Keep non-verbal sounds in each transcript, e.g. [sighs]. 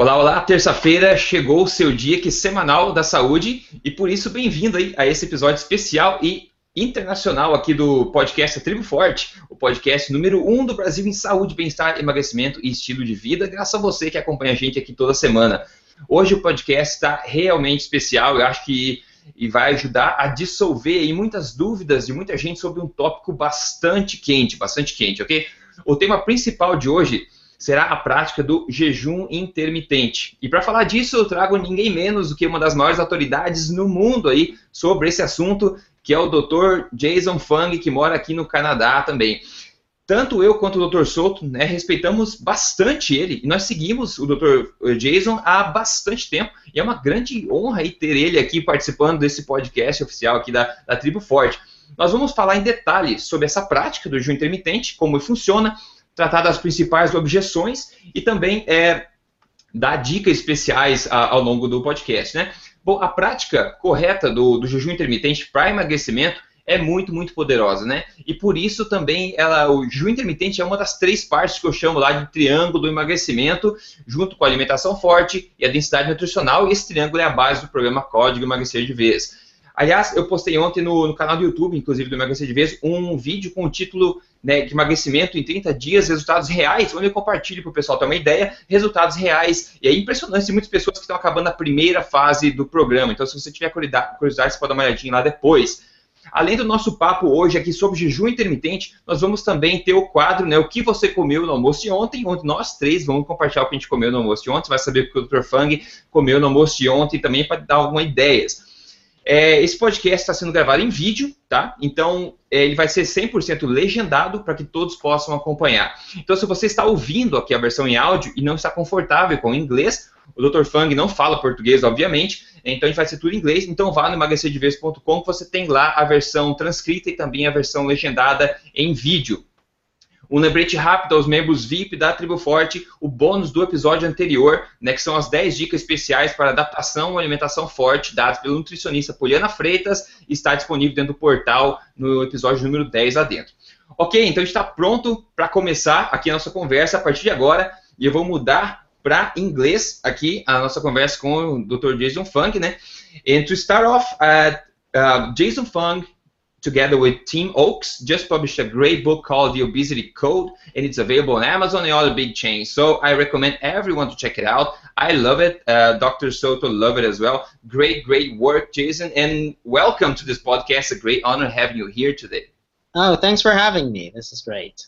Olá, olá, terça-feira chegou o seu dia que semanal da saúde e por isso bem-vindo aí a esse episódio especial e internacional aqui do podcast Tribo Forte, o podcast número 1 um do Brasil em saúde, bem-estar, emagrecimento e estilo de vida, graças a você que acompanha a gente aqui toda semana. Hoje o podcast está realmente especial, eu acho que e vai ajudar a dissolver aí muitas dúvidas de muita gente sobre um tópico bastante quente, bastante quente, ok? O tema principal de hoje será a prática do jejum intermitente. E para falar disso, eu trago ninguém menos do que uma das maiores autoridades no mundo aí sobre esse assunto, que é o Dr. Jason Fung, que mora aqui no Canadá também. Tanto eu quanto o Dr. Souto, né, respeitamos bastante ele, e nós seguimos o Dr. Jason há bastante tempo, e é uma grande honra ter ele aqui participando desse podcast oficial aqui da, da Tribo Forte. Nós vamos falar em detalhes sobre essa prática do jejum intermitente, como funciona, tratar das principais objeções e também é, dar dicas especiais a, ao longo do podcast, né? Bom, a prática correta do, do jejum intermitente para emagrecimento é muito, muito poderosa, né? E por isso também ela, o jejum intermitente é uma das três partes que eu chamo lá de triângulo do emagrecimento, junto com a alimentação forte e a densidade nutricional, e esse triângulo é a base do programa Código Emagrecer de Vez. Aliás, eu postei ontem no, no, canal do YouTube, inclusive do Emagrecer de Vez, um vídeo com o título né, de emagrecimento em 30 dias, resultados reais, onde eu compartilho para o pessoal ter uma ideia, resultados reais. E é impressionante, tem muitas pessoas que estão acabando a primeira fase do programa. Então, se você tiver curiosidade, você pode dar uma olhadinha lá depois. Além do nosso papo hoje aqui sobre jejum intermitente, nós vamos também ter o quadro, né, o que você comeu no almoço de ontem, onde nós três vamos compartilhar o que a gente comeu no almoço de ontem, você vai saber o que o Dr. Fang comeu no almoço de ontem também para dar algumas ideias. É, esse podcast está sendo gravado em vídeo, tá? Então, é, ele vai ser 100% legendado para que todos possam acompanhar. Então, se você está ouvindo aqui a versão em áudio e não está confortável com o inglês, o Dr. Fang não fala português, obviamente, então gente vai ser tudo em inglês. Então, vá no emagrecerdevez.com que você tem lá a versão transcrita e também a versão legendada em vídeo. Um lembrete rápido aos membros VIP da Tribo Forte, o bônus do episódio anterior, né, que são as 10 dicas especiais para adaptação à alimentação forte, dadas pelo nutricionista Poliana Freitas, está disponível dentro do portal no episódio número 10 lá dentro. Ok, então a gente está pronto para começar aqui a nossa conversa a partir de agora, e eu vou mudar para inglês aqui a nossa conversa com o Dr. Jason Funk, né? And to start off, uh, uh, Jason Funk together with Tim Noakes, just published a great book called The Obesity Code, and it's available on Amazon and other big chains. So I recommend everyone to check it out. I love it. Uh, Dr. Souto love it as well. Great, great work, Jason, and welcome to this podcast. A great honor having you here today. Oh, thanks for having me. This is great.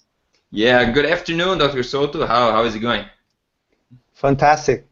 Yeah, good afternoon, Dr. Souto. How, how is it going? Fantastic.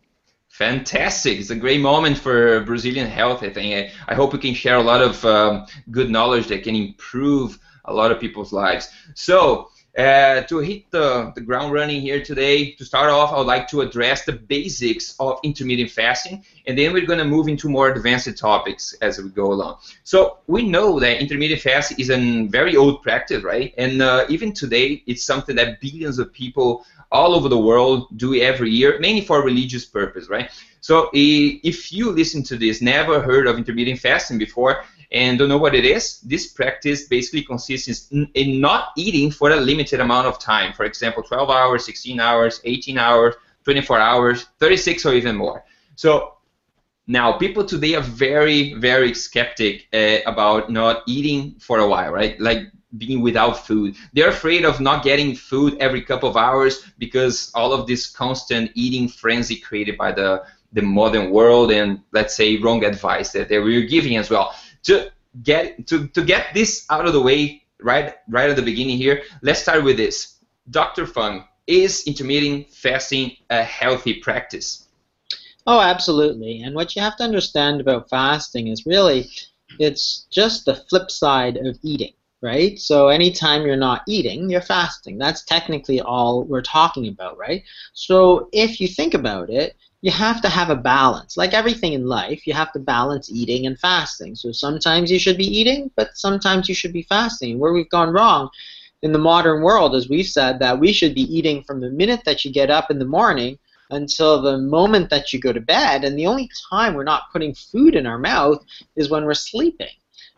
Fantastic. It's a great moment for Brazilian health, I think. I, I hope we can share a lot of um, good knowledge that can improve a lot of people's lives. So, uh, to hit the, the ground running here today, to start off, I would like to address the basics of intermittent fasting, and then we're going to move into more advanced topics as we go along. So, we know that intermittent fasting is a very old practice, right? And uh, even today, it's something that billions of people all over the world do every year, mainly for religious purpose, right? So if you listen to this, never heard of intermittent fasting before, and don't know what it is, this practice basically consists in, not eating for a limited amount of time. For example, 12 hours, 16 hours, 18 hours, 24 hours, 36 or even more. So now, people today are very, very skeptic uh, about not eating for a while, right? Like being without food. They're afraid of not getting food every couple of hours because all of this constant eating frenzy created by the the modern world and let's say wrong advice that they were giving as well. To get to, to get this out of the way right right at the beginning here, let's start with this. Dr. Fung, is intermittent fasting a healthy practice? Oh, absolutely. And what you have to understand about fasting is really it's just the flip side of eating right? So anytime you're not eating, you're fasting. That's technically all we're talking about, right? So if you think about it, you have to have a balance. Like everything in life, you have to balance eating and fasting. So sometimes you should be eating, but sometimes you should be fasting. Where we've gone wrong in the modern world is we've said that we should be eating from the minute that you get up in the morning until the moment that you go to bed. And the only time we're not putting food in our mouth is when we're sleeping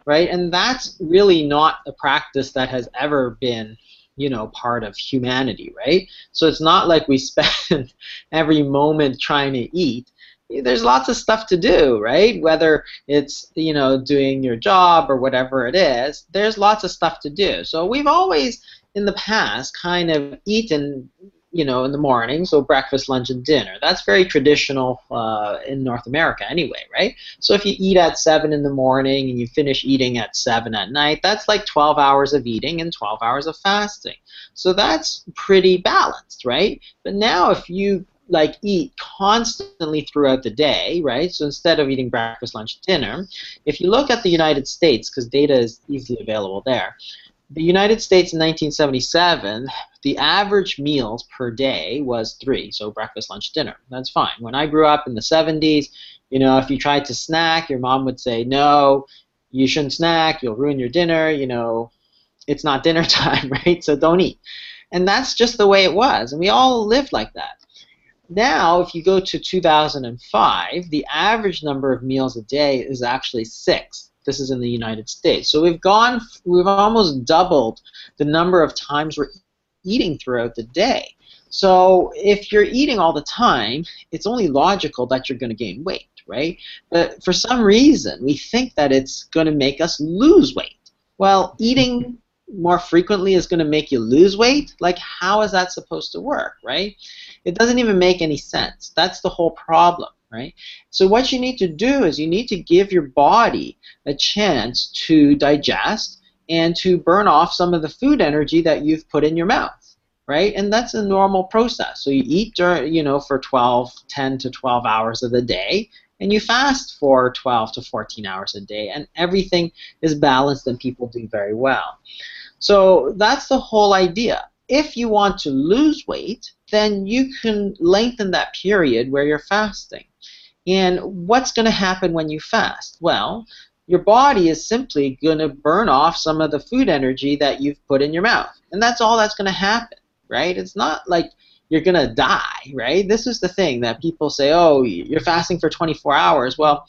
right? And that's really not a practice that has ever been you know, part of humanity, right? So it's not like we [laughs] spend every moment trying to eat. There's lots of stuff to do, right? Whether it's, you know, doing your job or whatever it is, there's lots of stuff to do. So we've always, in the past, kind of eaten you know, in the morning, so breakfast, lunch, and dinner. That's very traditional uh, in North America anyway, right? So if you eat at 7 in the morning and you finish eating at 7 at night, that's like 12 hours of eating and 12 hours of fasting. So that's pretty balanced, right? But now if you like eat constantly throughout the day, right? So instead of eating breakfast, lunch, dinner, if you look at the United States, because data is easily available there, the United States in 1977, the average meals per day was three, so breakfast, lunch, dinner. That's fine. When I grew up in the 70s, you know, if you tried to snack, your mom would say, no, you shouldn't snack, you'll ruin your dinner, you know, it's not dinner [laughs] time, right? So don't eat. And that's just the way it was, and we all lived like that. Now, if you go to 2005, the average number of meals a day is actually six. This is in the United States. So we've gone, we've almost doubled the number of times we're eating throughout the day. So if you're eating all the time, it's only logical that you're going to gain weight, right? But for some reason, we think that it's going to make us lose weight. Well, eating more frequently is going to make you lose weight? Like, how is that supposed to work, right? It doesn't even make any sense. That's the whole problem right? So what you need to do is you need to give your body a chance to digest and to burn off some of the food energy that you've put in your mouth, right? And that's a normal process. So you eat during, you know, for 12, 10 to 12 hours of the day, and you fast for 12 to 14 hours a day, and everything is balanced and people do very well. So that's the whole idea. If you want to lose weight, then you can lengthen that period where you're fasting. And what's going to happen when you fast? Well, your body is simply going to burn off some of the food energy that you've put in your mouth. And that's all that's going to happen, right? It's not like you're going to die, right? This is the thing that people say, oh, you're fasting for 24 hours. Well,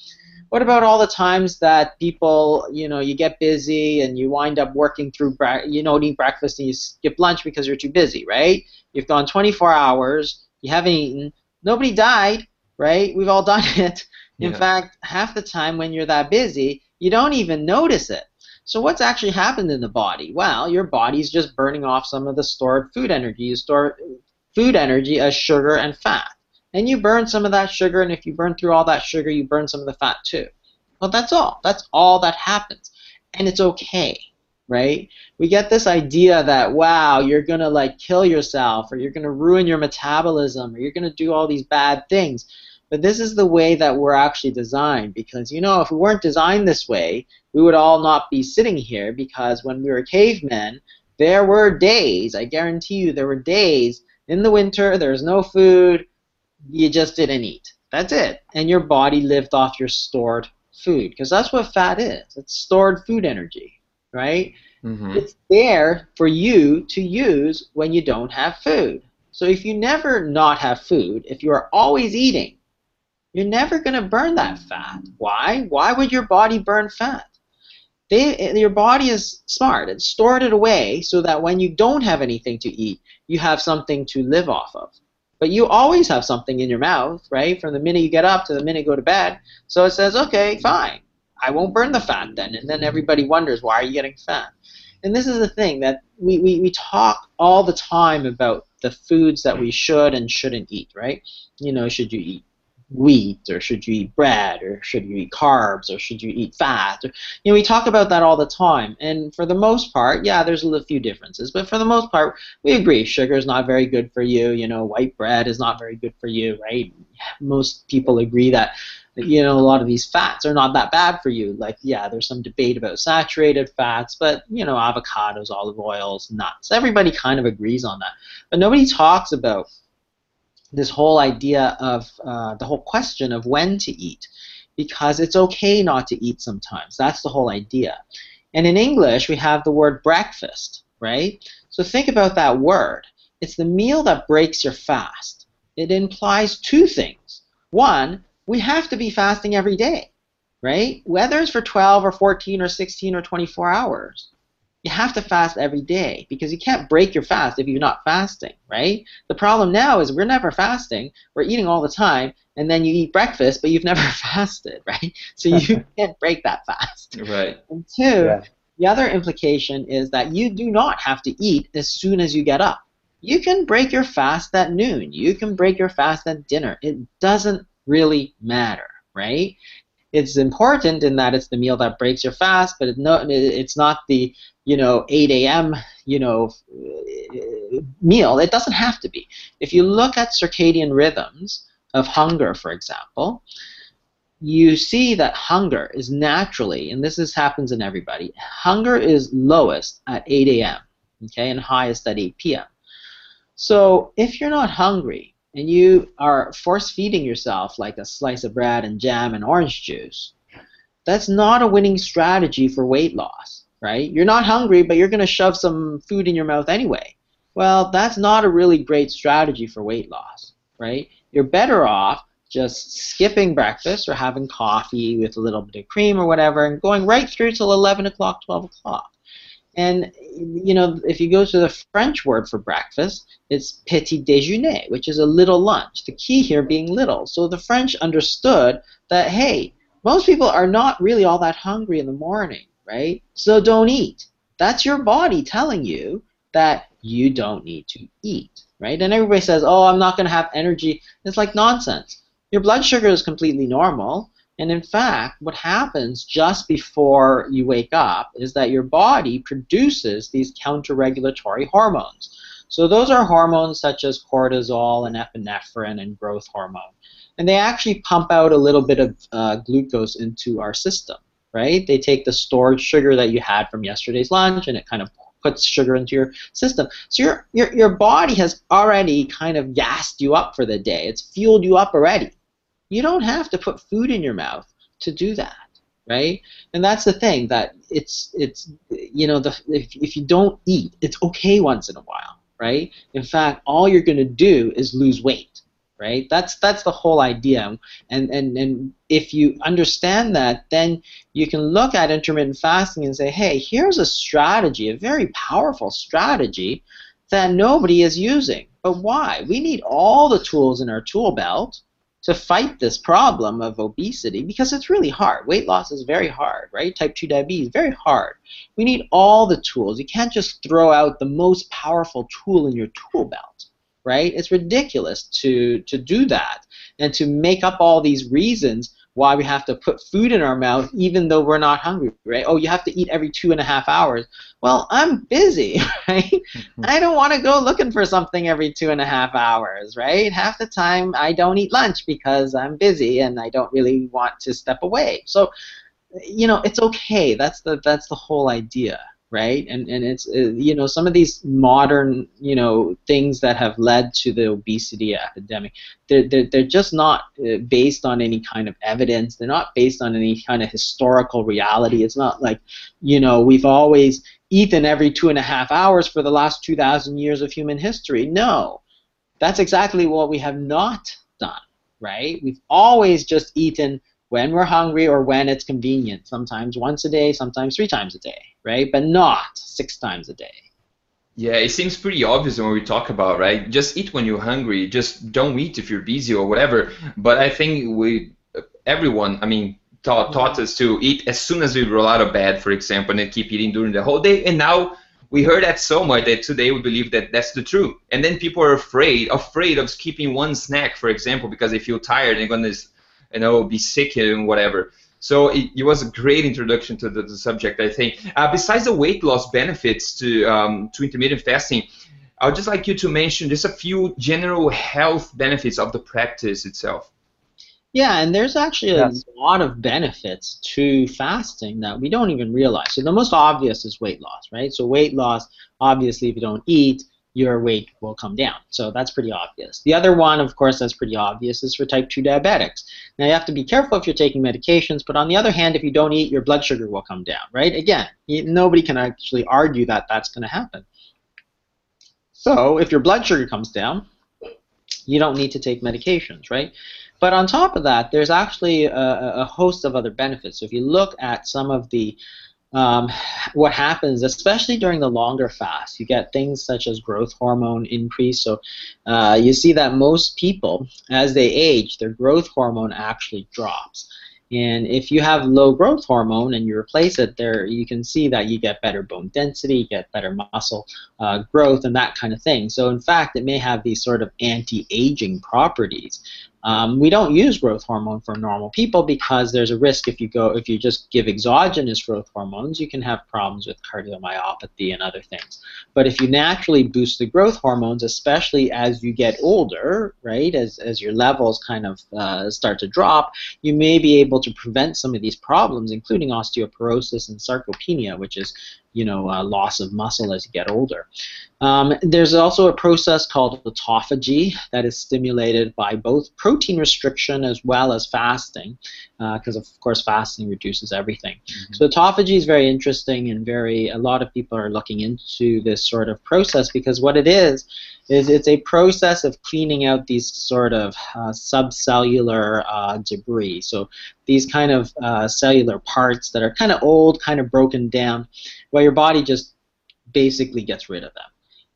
what about all the times that people, you know, you get busy and you wind up working through, you know, eating breakfast and you skip lunch because you're too busy, right? You've gone 24 hours, you haven't eaten, nobody died, right? We've all done [laughs] it. In yeah. fact, half the time when you're that busy, you don't even notice it. So what's actually happened in the body? Well, your body's just burning off some of the stored food energy. You store food energy as sugar and fat. And you burn some of that sugar, and if you burn through all that sugar, you burn some of the fat too. Well, that's all. That's all that happens. And it's okay, right? We get this idea that, wow, you're going to like kill yourself, or you're going to ruin your metabolism, or you're going to do all these bad things. But this is the way that we're actually designed because, you know, if we weren't designed this way, we would all not be sitting here because when we were cavemen, there were days, I guarantee you, there were days in the winter, there was no food, you just didn't eat. That's it. And your body lived off your stored food because that's what fat is. It's stored food energy, right? Mm-hmm. It's there for you to use when you don't have food. So if you never not have food, if you are always eating, you're never going to burn that fat. Why? Why would your body burn fat? They, your body is smart. It stored it away so that when you don't have anything to eat, you have something to live off of. But you always have something in your mouth, right? From the minute you get up to the minute you go to bed. So it says, okay, fine. I won't burn the fat then. And then everybody wonders, why are you getting fat? And this is the thing that we, we, we talk all the time about the foods that we should and shouldn't eat, right? You know, should you eat wheat or should you eat bread or should you eat carbs or should you eat fat? Or, you know we talk about that all the time. And for the most part yeah there's a few differences. But for the most part we agree sugar is not very good for you. You know white bread is not very good for you right? Most people agree that you know a lot of these fats are not that bad for you. Like yeah there's some debate about saturated fats but you know avocados olive oils nuts everybody kind of agrees on that. But nobody talks about this whole idea of uh, the whole question of when to eat because it's okay not to eat sometimes. That's the whole idea. And in English, we have the word breakfast, right? So think about that word. It's the meal that breaks your fast. It implies two things. One, we have to be fasting every day, right? Whether it's for 12 or 14 or 16 or 24 hours. You have to fast every day because you can't break your fast if you're not fasting, right? The problem now is we're never fasting. We're eating all the time, and then you eat breakfast, but you've [laughs] never fasted, right? So you [laughs] can't break that fast. Right. And two, yeah. the other implication is that you do not have to eat as soon as you get up. You can break your fast at noon. You can break your fast at dinner. It doesn't really matter, right? It's important in that it's the meal that breaks your fast, but it's not the you know 8 a.m. you know uh, meal. It doesn't have to be. If you look at circadian rhythms of hunger, for example, you see that hunger is naturally, and this is, happens in everybody, hunger is lowest at 8 a.m. Okay, and highest at 8 p.m. So if you're not hungry and you are force feeding yourself like a slice of bread and jam and orange juice, that's not a winning strategy for weight loss, right? You're not hungry, but you're going to shove some food in your mouth anyway. Well, that's not a really great strategy for weight loss, right? You're better off just skipping breakfast or having coffee with a little bit of cream or whatever and going right through till 11 o'clock, 12 o'clock. And you know, if you go to the French word for breakfast, it's petit déjeuner, which is a little lunch. The key here being little. So the French understood that hey, most people are not really all that hungry in the morning, right? So don't eat. That's your body telling you that you don't need to eat, right? And everybody says, "Oh, I'm not going to have energy." It's like nonsense. Your blood sugar is completely normal. And in fact, what happens just before you wake up is that your body produces these counter-regulatory hormones. So those are hormones such as cortisol and epinephrine and growth hormone. And they actually pump out a little bit of uh, glucose into our system, right? They take the stored sugar that you had from yesterday's lunch and it kind of puts sugar into your system. So your, your, your body has already kind of gassed you up for the day. It's fueled you up already. You don't have to put food in your mouth to do that, right? And that's the thing that it's it's you know the if, if you don't eat, it's okay once in a while, right? In fact, all you're going to do is lose weight, right? That's that's the whole idea. And and and if you understand that, then you can look at intermittent fasting and say, hey, here's a strategy, a very powerful strategy that nobody is using. But why? We need all the tools in our tool belt to fight this problem of obesity because it's really hard. Weight loss is very hard, right? Type 2 diabetes, very hard. We need all the tools. You can't just throw out the most powerful tool in your tool belt, right? It's ridiculous to, to do that and to make up all these reasons why we have to put food in our mouth even though we're not hungry, right? Oh, you have to eat every two and a half hours. Well, I'm busy, [laughs] right? Mm-hmm. I don't want to go looking for something every two and a half hours, right? Half the time I don't eat lunch because I'm busy and I don't really want to step away. So, you know, it's okay. That's the that's the whole idea right? And and it's uh, you know some of these modern you know things that have led to the obesity epidemic, they're they're, they're just not uh, based on any kind of evidence. They're not based on any kind of historical reality. It's not like you know we've always eaten every two and a half hours for the last two thousand years of human history. No, that's exactly what we have not done. Right? We've always just eaten when we're hungry or when it's convenient. Sometimes once a day, sometimes three times a day, right? But not six times a day. Yeah, it seems pretty obvious when we talk about right. Just eat when you're hungry. Just don't eat if you're busy or whatever. But I think we, everyone, I mean, taught taught us to eat as soon as we roll out of bed, for example, and then keep eating during the whole day. And now we heard that so much that today we believe that that's the truth. And then people are afraid, afraid of skipping one snack, for example, because they feel tired and they're gonna you know, be sick and whatever. So it, it was a great introduction to the, the subject, I think. Uh, besides the weight loss benefits to um, to intermittent fasting, I would just like you to mention just a few general health benefits of the practice itself. Yeah, and there's actually a yes. lot of benefits to fasting that we don't even realize. So the most obvious is weight loss, right? So weight loss, obviously, if you don't eat, your weight will come down. So that's pretty obvious. The other one, of course, that's pretty obvious is for type 2 diabetics. Now you have to be careful if you're taking medications, but on the other hand, if you don't eat, your blood sugar will come down, right? Again, nobody can actually argue that that's going to happen. So if your blood sugar comes down, you don't need to take medications, right? But on top of that, there's actually a, a host of other benefits. So if you look at some of the um, what happens, especially during the longer fast, you get things such as growth hormone increase. So uh, you see that most people, as they age, their growth hormone actually drops. And if you have low growth hormone and you replace it there, you can see that you get better bone density, you get better muscle uh, growth, and that kind of thing. So, in fact, it may have these sort of anti aging properties. Um, we don't use growth hormone for normal people because there's a risk if you go if you just give exogenous growth hormones, you can have problems with cardiomyopathy and other things. But if you naturally boost the growth hormones, especially as you get older, right, as, as your levels kind of uh, start to drop, you may be able to prevent some of these problems, including osteoporosis and sarcopenia, which is you know, uh, loss of muscle as you get older. Um, there's also a process called autophagy that is stimulated by both protein restriction as well as fasting, because uh, of course fasting reduces everything. Mm-hmm. So autophagy is very interesting and very. A lot of people are looking into this sort of process because what it is is it's a process of cleaning out these sort of uh, subcellular uh, debris. So these kind of uh, cellular parts that are kind of old, kind of broken down well, your body just basically gets rid of them.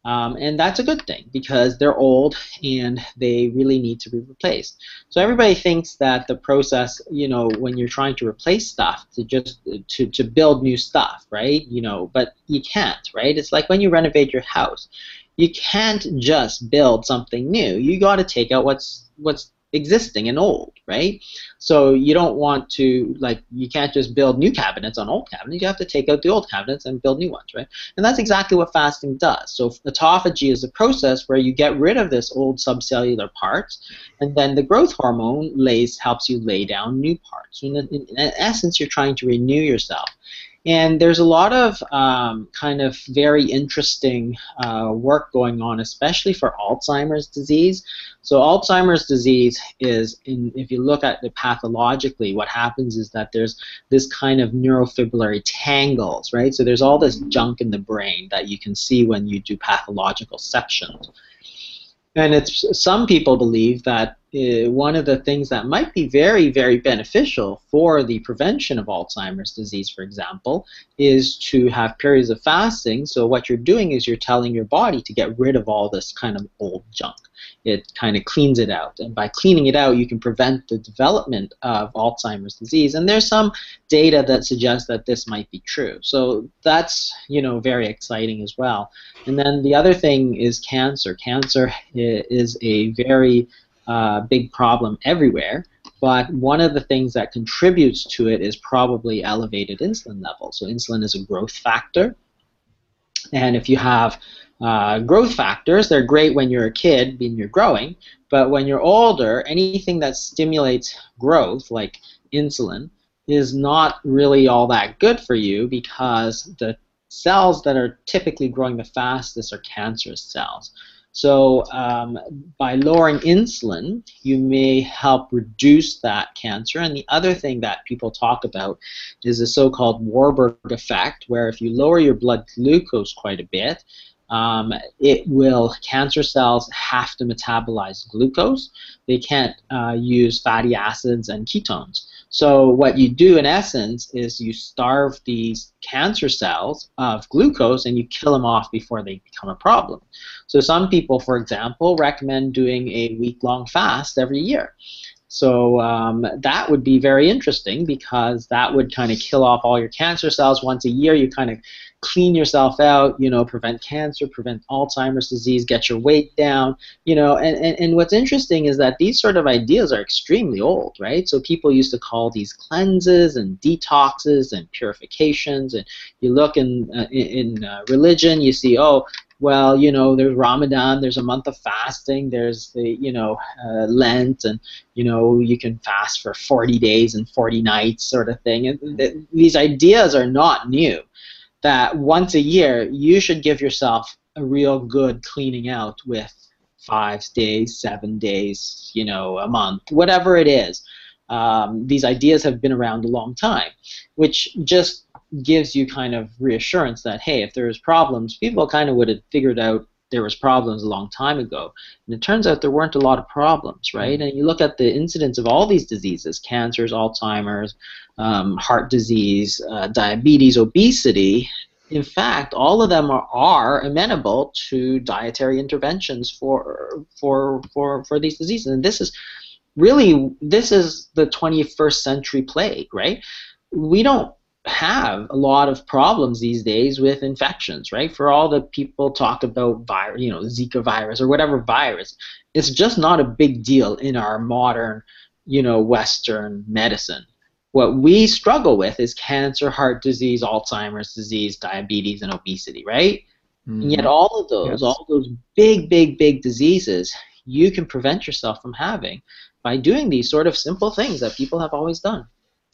Um, and that's a good thing because they're old and they really need to be replaced. So everybody thinks that the process, you know, when you're trying to replace stuff, to just to, to build new stuff, right? You know, but you can't, right? It's like when you renovate your house, you can't just build something new. You got to take out what's what's existing and old, right? So you don't want to like you can't just build new cabinets on old cabinets. You have to take out the old cabinets and build new ones, right? And that's exactly what fasting does. So autophagy is a process where you get rid of this old subcellular parts, and then the growth hormone lays helps you lay down new parts. In, in, in essence, you're trying to renew yourself. And there's a lot of um, kind of very interesting uh, work going on, especially for Alzheimer's disease. So Alzheimer's disease is, in, if you look at it pathologically, what happens is that there's this kind of neurofibrillary tangles, right? So there's all this junk in the brain that you can see when you do pathological sections. And it's some people believe that Uh, one of the things that might be very, very beneficial for the prevention of Alzheimer's disease, for example, is to have periods of fasting. So what you're doing is you're telling your body to get rid of all this kind of old junk. It kind of cleans it out, and by cleaning it out, you can prevent the development of Alzheimer's disease. And there's some data that suggests that this might be true. So that's you know very exciting as well. And then the other thing is cancer. Cancer uh, is a very uh, big problem everywhere. But one of the things that contributes to it is probably elevated insulin levels. So insulin is a growth factor. And if you have uh, growth factors, they're great when you're a kid, when you're growing. But when you're older, anything that stimulates growth, like insulin, is not really all that good for you because the cells that are typically growing the fastest are cancerous cells. So um, by lowering insulin, you may help reduce that cancer. And the other thing that people talk about is the so-called Warburg effect, where if you lower your blood glucose quite a bit, um, it will cancer cells have to metabolize glucose. They can't uh, use fatty acids and ketones. So what you do in essence is you starve these cancer cells of glucose and you kill them off before they become a problem. So some people, for example, recommend doing a week-long fast every year. So um, that would be very interesting because that would kind of kill off all your cancer cells once a year. You kind of clean yourself out, you know, prevent cancer, prevent Alzheimer's disease, get your weight down, you know, and, and, and what's interesting is that these sort of ideas are extremely old, right? So people used to call these cleanses and detoxes and purifications, and you look in, uh, in, uh, religion, you see, oh, well, you know, there's Ramadan, there's a month of fasting, there's the, you know, uh, Lent, and, you know, you can fast for 40 days and 40 nights sort of thing. And th- these ideas are not new that once a year you should give yourself a real good cleaning out with five days, seven days, you know, a month, whatever it is. Um, these ideas have been around a long time, which just gives you kind of reassurance that hey, if there's problems, people kind of would have figured out there was problems a long time ago. And it turns out there weren't a lot of problems, right? And you look at the incidence of all these diseases, cancers, Alzheimer's, um, heart disease, uh, diabetes, obesity, in fact, all of them are, are amenable to dietary interventions for, for, for, for these diseases. And this is really, this is the 21st century plague, right? We don't have a lot of problems these days with infections, right? For all the people talk about virus, you know, Zika virus or whatever virus, it's just not a big deal in our modern, you know, Western medicine. What we struggle with is cancer, heart disease, Alzheimer's disease, diabetes, and obesity, right? Mm-hmm. And yet, all of those, yes. all those big, big, big diseases, you can prevent yourself from having by doing these sort of simple things that people have always done.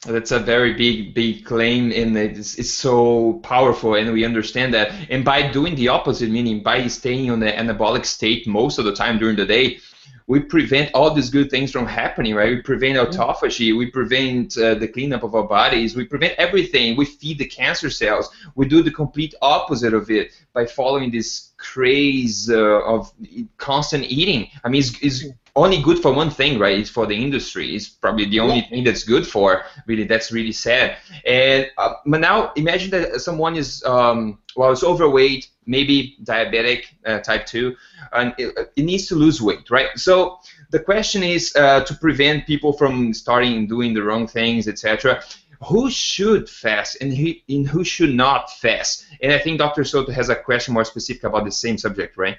That's a very big, big claim, and it's, it's so powerful, and we understand that. And by doing the opposite, meaning by staying on the anabolic state most of the time during the day, we prevent all these good things from happening, right? We prevent autophagy, we prevent uh, the cleanup of our bodies, we prevent everything. We feed the cancer cells. We do the complete opposite of it by following this craze uh, of constant eating. I mean, it's, it's only good for one thing, right? It's for the industry. It's probably the only yeah. thing that's good for. Really, that's really sad. And uh, but now imagine that someone is um, well, it's overweight, maybe diabetic uh, type two, and it, it, needs to lose weight, right? So the question is uh, to prevent people from starting doing the wrong things, etc. Who should fast and who, and who should not fast? And I think Dr. Souto has a question more specific about the same subject, right?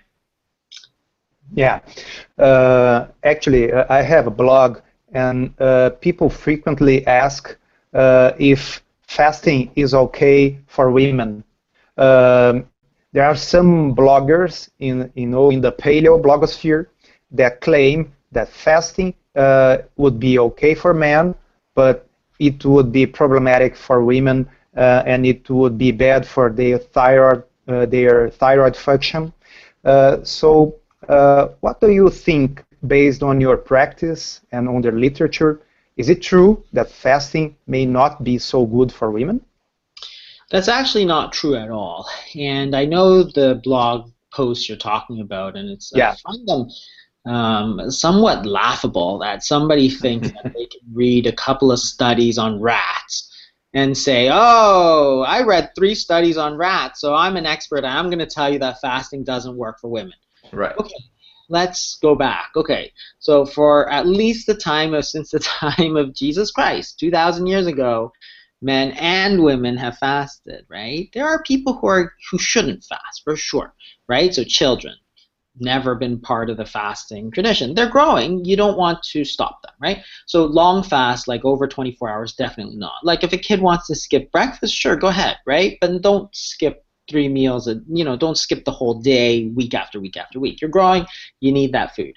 Yeah, uh, actually, uh, I have a blog, and uh, people frequently ask uh, if fasting is okay for women. Um, there are some bloggers in you know in the paleo blogosphere that claim that fasting uh, would be okay for men, but it would be problematic for women, and it would be bad for their thyroid their thyroid function. so uh, what do you think, based on your practice and on the literature, is it true that fasting may not be so good for women? That's actually not true at all. And I know the blog posts you're talking about, and it's yeah. I find them um, somewhat laughable that somebody [laughs] thinks that they can read a couple of studies on rats and say, "Oh, I read three studies on rats, so I'm an expert. I'm going to tell you that fasting doesn't work for women." Right. Okay. Let's go back. Okay. So for at least the time of [laughs] since the time of Jesus Christ, 2000 years ago, men and women have fasted, right? There are people who are who shouldn't fast for sure, right? So children never been part of the fasting tradition. They're growing, you don't want to stop them, right? So long fast like over 24 hours definitely not. Like if a kid wants to skip breakfast, sure, go ahead, right? But don't skip three meals a you know don't skip the whole day week after week after week. You're growing you need that food.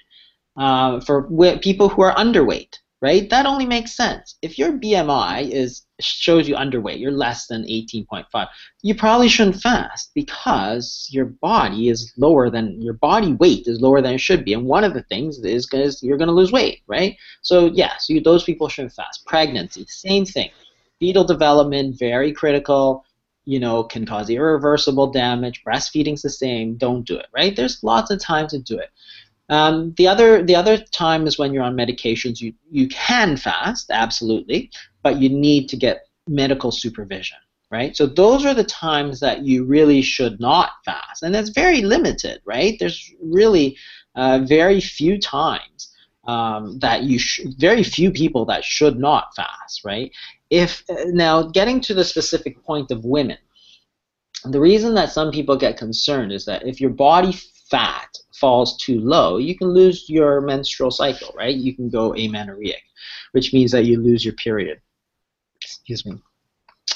Uh, for people who are underweight right? That only makes sense. If your bmi is shows you underweight you're less than 18.5 you probably shouldn't fast because your body is lower than your body weight is lower than it should be. And one of the things is because you're going to lose weight right? So yes you, those people shouldn't fast. Pregnancy same thing. Fetal development very critical you know, can cause irreversible damage. Breastfeeding's the same. Don't do it, right? There's lots of time to do it. Um, the other the other time is when you're on medications. You you can fast, absolutely, but you need to get medical supervision, right? So those are the times that you really should not fast, and that's very limited, right? There's really uh, very few times um, that you sh- very few people that should not fast, right? If now getting to the specific point of women, the reason that some people get concerned is that if your body fat falls too low, you can lose your menstrual cycle, right? You can go amenorrheic, which means that you lose your period. Excuse me.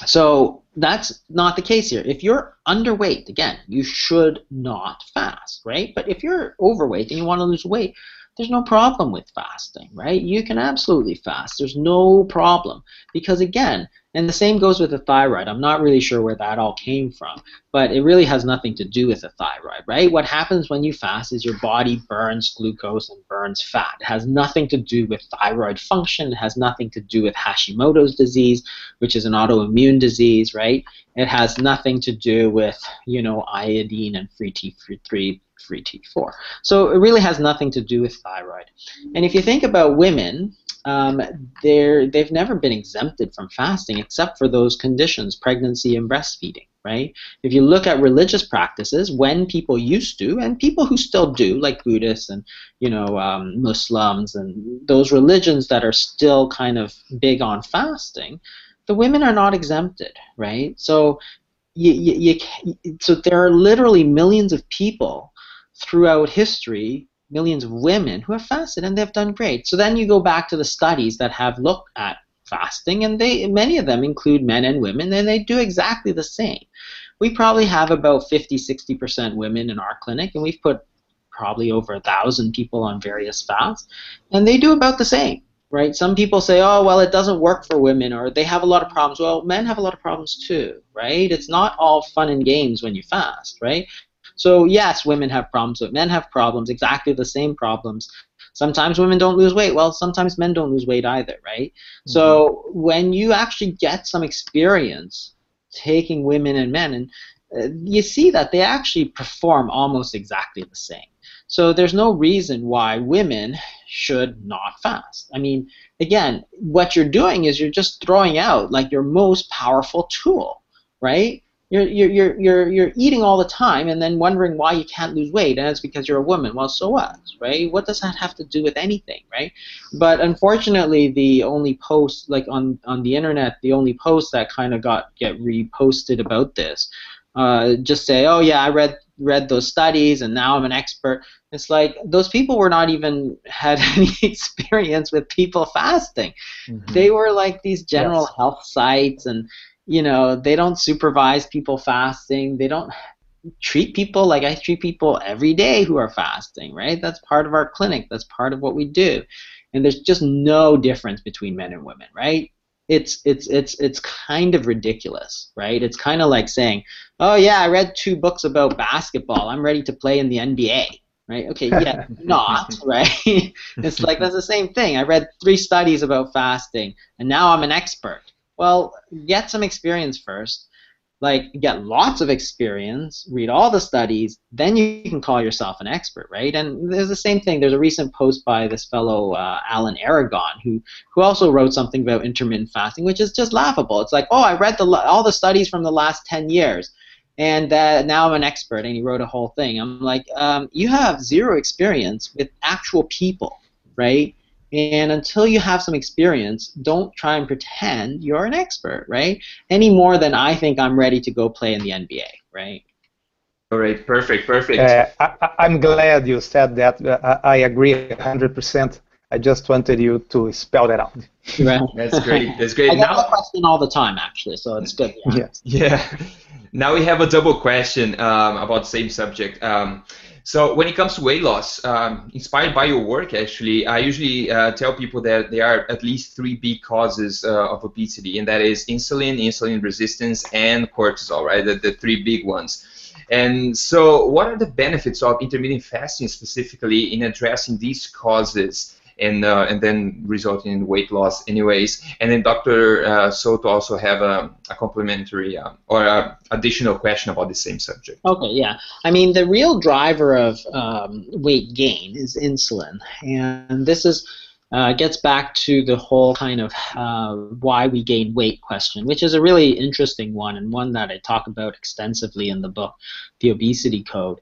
So that's not the case here. If you're underweight, again, you should not fast, right? But if you're overweight and you want to lose weight, there's no problem with fasting, right? You can absolutely fast. There's no problem. Because again, and the same goes with the thyroid. I'm not really sure where that all came from, but it really has nothing to do with the thyroid, right? What happens when you fast is your body burns glucose and burns fat. It has nothing to do with thyroid function. It has nothing to do with Hashimoto's disease, which is an autoimmune disease, right? It has nothing to do with, you know, iodine and free T3 free T4. So it really has nothing to do with thyroid. And if you think about women, um, they're, they've never been exempted from fasting except for those conditions, pregnancy and breastfeeding, right? If you look at religious practices, when people used to, and people who still do, like Buddhists and you know um, Muslims and those religions that are still kind of big on fasting, the women are not exempted, right? So you, you, you, so there are literally millions of people throughout history millions of women who have fasted and they've done great. So then you go back to the studies that have looked at fasting, and they many of them include men and women, and they do exactly the same. We probably have about 50, 60% women in our clinic, and we've put probably over a thousand people on various fasts, and they do about the same. Right? Some people say, "Oh, well, it doesn't work for women, or they have a lot of problems." Well, men have a lot of problems too, right? It's not all fun and games when you fast, right? So yes, women have problems, but men have problems, exactly the same problems. Sometimes women don't lose weight. Well, sometimes men don't lose weight either, right? Mm-hmm. So when you actually get some experience taking women and men, and uh, you see that they actually perform almost exactly the same. So there's no reason why women should not fast. I mean, again, what you're doing is you're just throwing out like your most powerful tool, right? You're, you're, you're, you're eating all the time and then wondering why you can't lose weight, and it's because you're a woman. Well, so what, right? What does that have to do with anything, right? But unfortunately, the only post, like on, on the internet, the only post that kind of got get reposted about this, uh, just say, oh yeah, I read read those studies and now I'm an expert. It's like those people were not even [laughs] had any experience with people fasting. Mm-hmm. They were like these general yes. health sites and you know, they don't supervise people fasting. They don't treat people like I treat people every day who are fasting, right? That's part of our clinic. That's part of what we do. And there's just no difference between men and women, right? It's it's it's it's kind of ridiculous, right? It's kind of like saying, "Oh yeah, I read two books about basketball. I'm ready to play in the NBA." Right? Okay, yeah, [laughs] not, right? it's like that's the same thing. I read three studies about fasting and now I'm an expert well, get some experience first. Like, get lots of experience, read all the studies, then you can call yourself an expert, right? And there's the same thing. There's a recent post by this fellow, uh, Alan Aragon, who, who also wrote something about intermittent fasting, which is just laughable. It's like, oh, I read the, all the studies from the last 10 years and uh, now I'm an expert, and he wrote a whole thing. I'm like, um, you have zero experience with actual people, right? And until you have some experience, don't try and pretend you're an expert, right? Any more than I think I'm ready to go play in the NBA, right? All right, perfect, perfect. Uh, I, am glad you said that. Uh, I agree 100%. I just wanted you to spell that out. Right. [laughs] That's great. That's great. I get now, the question all the time, actually, so it's good. Yeah. [laughs] Yeah. Now we have a double question um, about the same subject. Um, so when it comes to weight loss, um, inspired by your work, actually, I usually uh, tell people that there are at least three big causes uh, of obesity, and that is insulin, insulin resistance, and cortisol, right? The, the three big ones. And so, what are the benefits of intermittent fasting specifically in addressing these causes? And uh, and then resulting in weight loss anyways. And then Dr. Uh, Souto also have a, a complementary uh, or a additional question about the same subject. Okay, yeah. I mean, the real driver of um, weight gain is insulin, and this is uh, gets back to the whole kind of uh, why we gain weight question, which is a really interesting one and one that I talk about extensively in the book, The Obesity Code.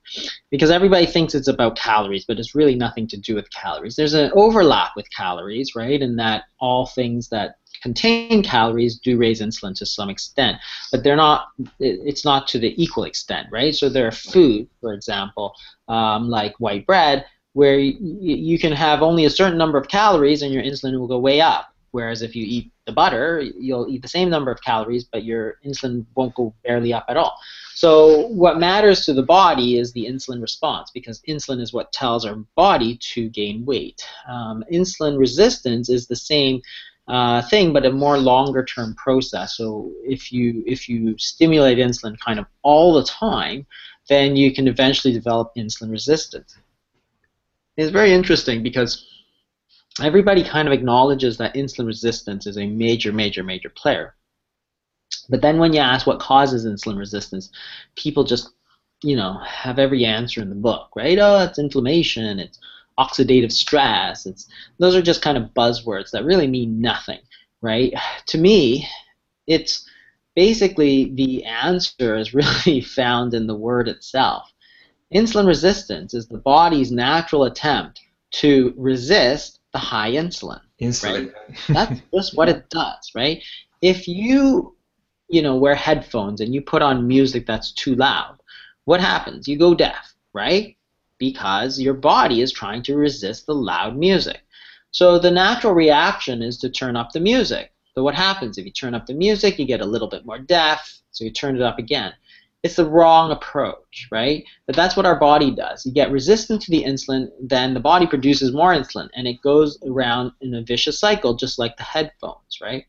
Because everybody thinks it's about calories, but it's really nothing to do with calories. There's an overlap with calories, right, in that all things that contain calories do raise insulin to some extent, but they're not. It's not to the equal extent, right? So there are food, for example, um, like white bread, where you, you can have only a certain number of calories and your insulin will go way up. Whereas if you eat the butter, you'll eat the same number of calories, but your insulin won't go barely up at all. So what matters to the body is the insulin response because insulin is what tells our body to gain weight. Um, insulin resistance is the same uh, thing, but a more longer term process. So if you if you stimulate insulin kind of all the time, then you can eventually develop insulin resistance. It's very interesting because everybody kind of acknowledges that insulin resistance is a major, major, major player. But then when you ask what causes insulin resistance, people just you know, have every answer in the book, right? Oh, it's inflammation, it's oxidative stress. It's those are just kind of buzzwords that really mean nothing, right? [sighs] To me, it's basically the answer is [laughs] really found in the word itself. Insulin resistance is the body's natural attempt to resist the high insulin. Insulin. Right? That's [laughs] just what it does, right? If you, you know, wear headphones and you put on music that's too loud, what happens? You go deaf, right? Because your body is trying to resist the loud music. So the natural reaction is to turn up the music. So what happens? If you turn up the music, you get a little bit more deaf, so you turn it up again. It's the wrong approach, right? But that's what our body does. You get resistant to the insulin, then the body produces more insulin, and it goes around in a vicious cycle, just like the headphones, right?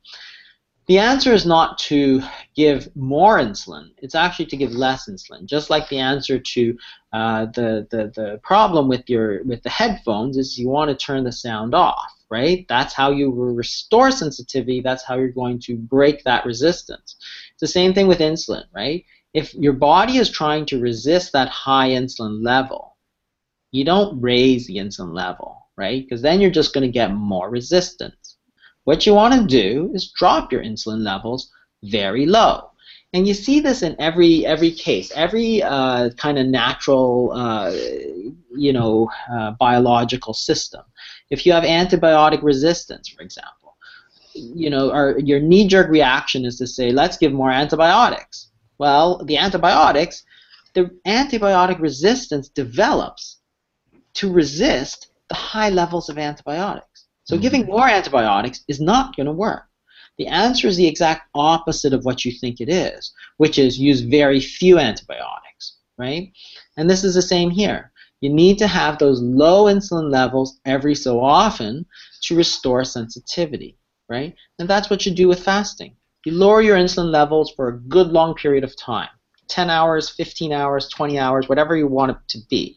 The answer is not to give more insulin, it's actually to give less insulin. Just like the answer to uh, the, the, the problem with, your, with the headphones is you want to turn the sound off, right? That's how you restore sensitivity, that's how you're going to break that resistance. It's the same thing with insulin, right? If your body is trying to resist that high insulin level, you don't raise the insulin level, right? Because then you're just going to get more resistance. What you want to do is drop your insulin levels very low. And you see this in every every case, every uh, kind of natural, uh, you know, uh, biological system. If you have antibiotic resistance, for example, you know, our, your knee-jerk reaction is to say, let's give more antibiotics well, the antibiotics, the antibiotic resistance develops to resist the high levels of antibiotics. So mm-hmm. giving more antibiotics is not going to work. The answer is the exact opposite of what you think it is, which is use very few antibiotics, right? And this is the same here. You need to have those low insulin levels every so often to restore sensitivity, right? And that's what you do with fasting. You lower your insulin levels for a good long period of time 10 hours, 15 hours, 20 hours, whatever you want it to be.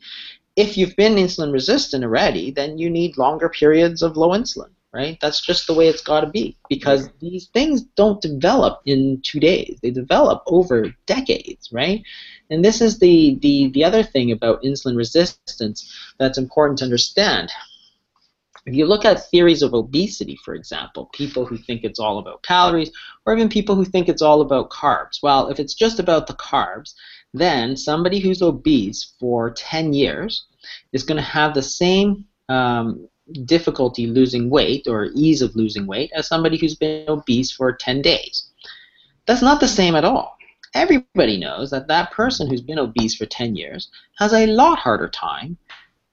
If you've been insulin resistant already, then you need longer periods of low insulin, right? That's just the way it's got to be because these things don't develop in two days. They develop over decades, right? And this is the, the, the other thing about insulin resistance that's important to understand. If you look at theories of obesity, for example, people who think it's all about calories, or even people who think it's all about carbs, well, if it's just about the carbs, then somebody who's obese for 10 years is going to have the same um, difficulty losing weight or ease of losing weight as somebody who's been obese for 10 days. That's not the same at all. Everybody knows that that person who's been obese for 10 years has a lot harder time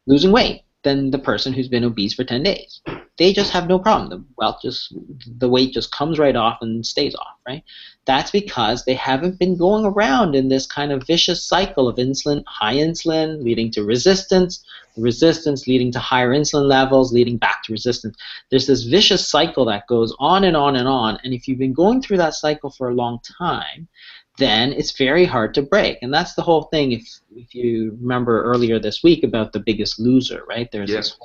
losing weight than the person who's been obese for 10 days. They just have no problem. The well, just the weight just comes right off and stays off, right? That's because they haven't been going around in this kind of vicious cycle of insulin, high insulin leading to resistance, resistance leading to higher insulin levels, leading back to resistance. There's this vicious cycle that goes on and on and on, and if you've been going through that cycle for a long time, then it's very hard to break. And that's the whole thing. If if you remember earlier this week about the biggest loser, right? There's this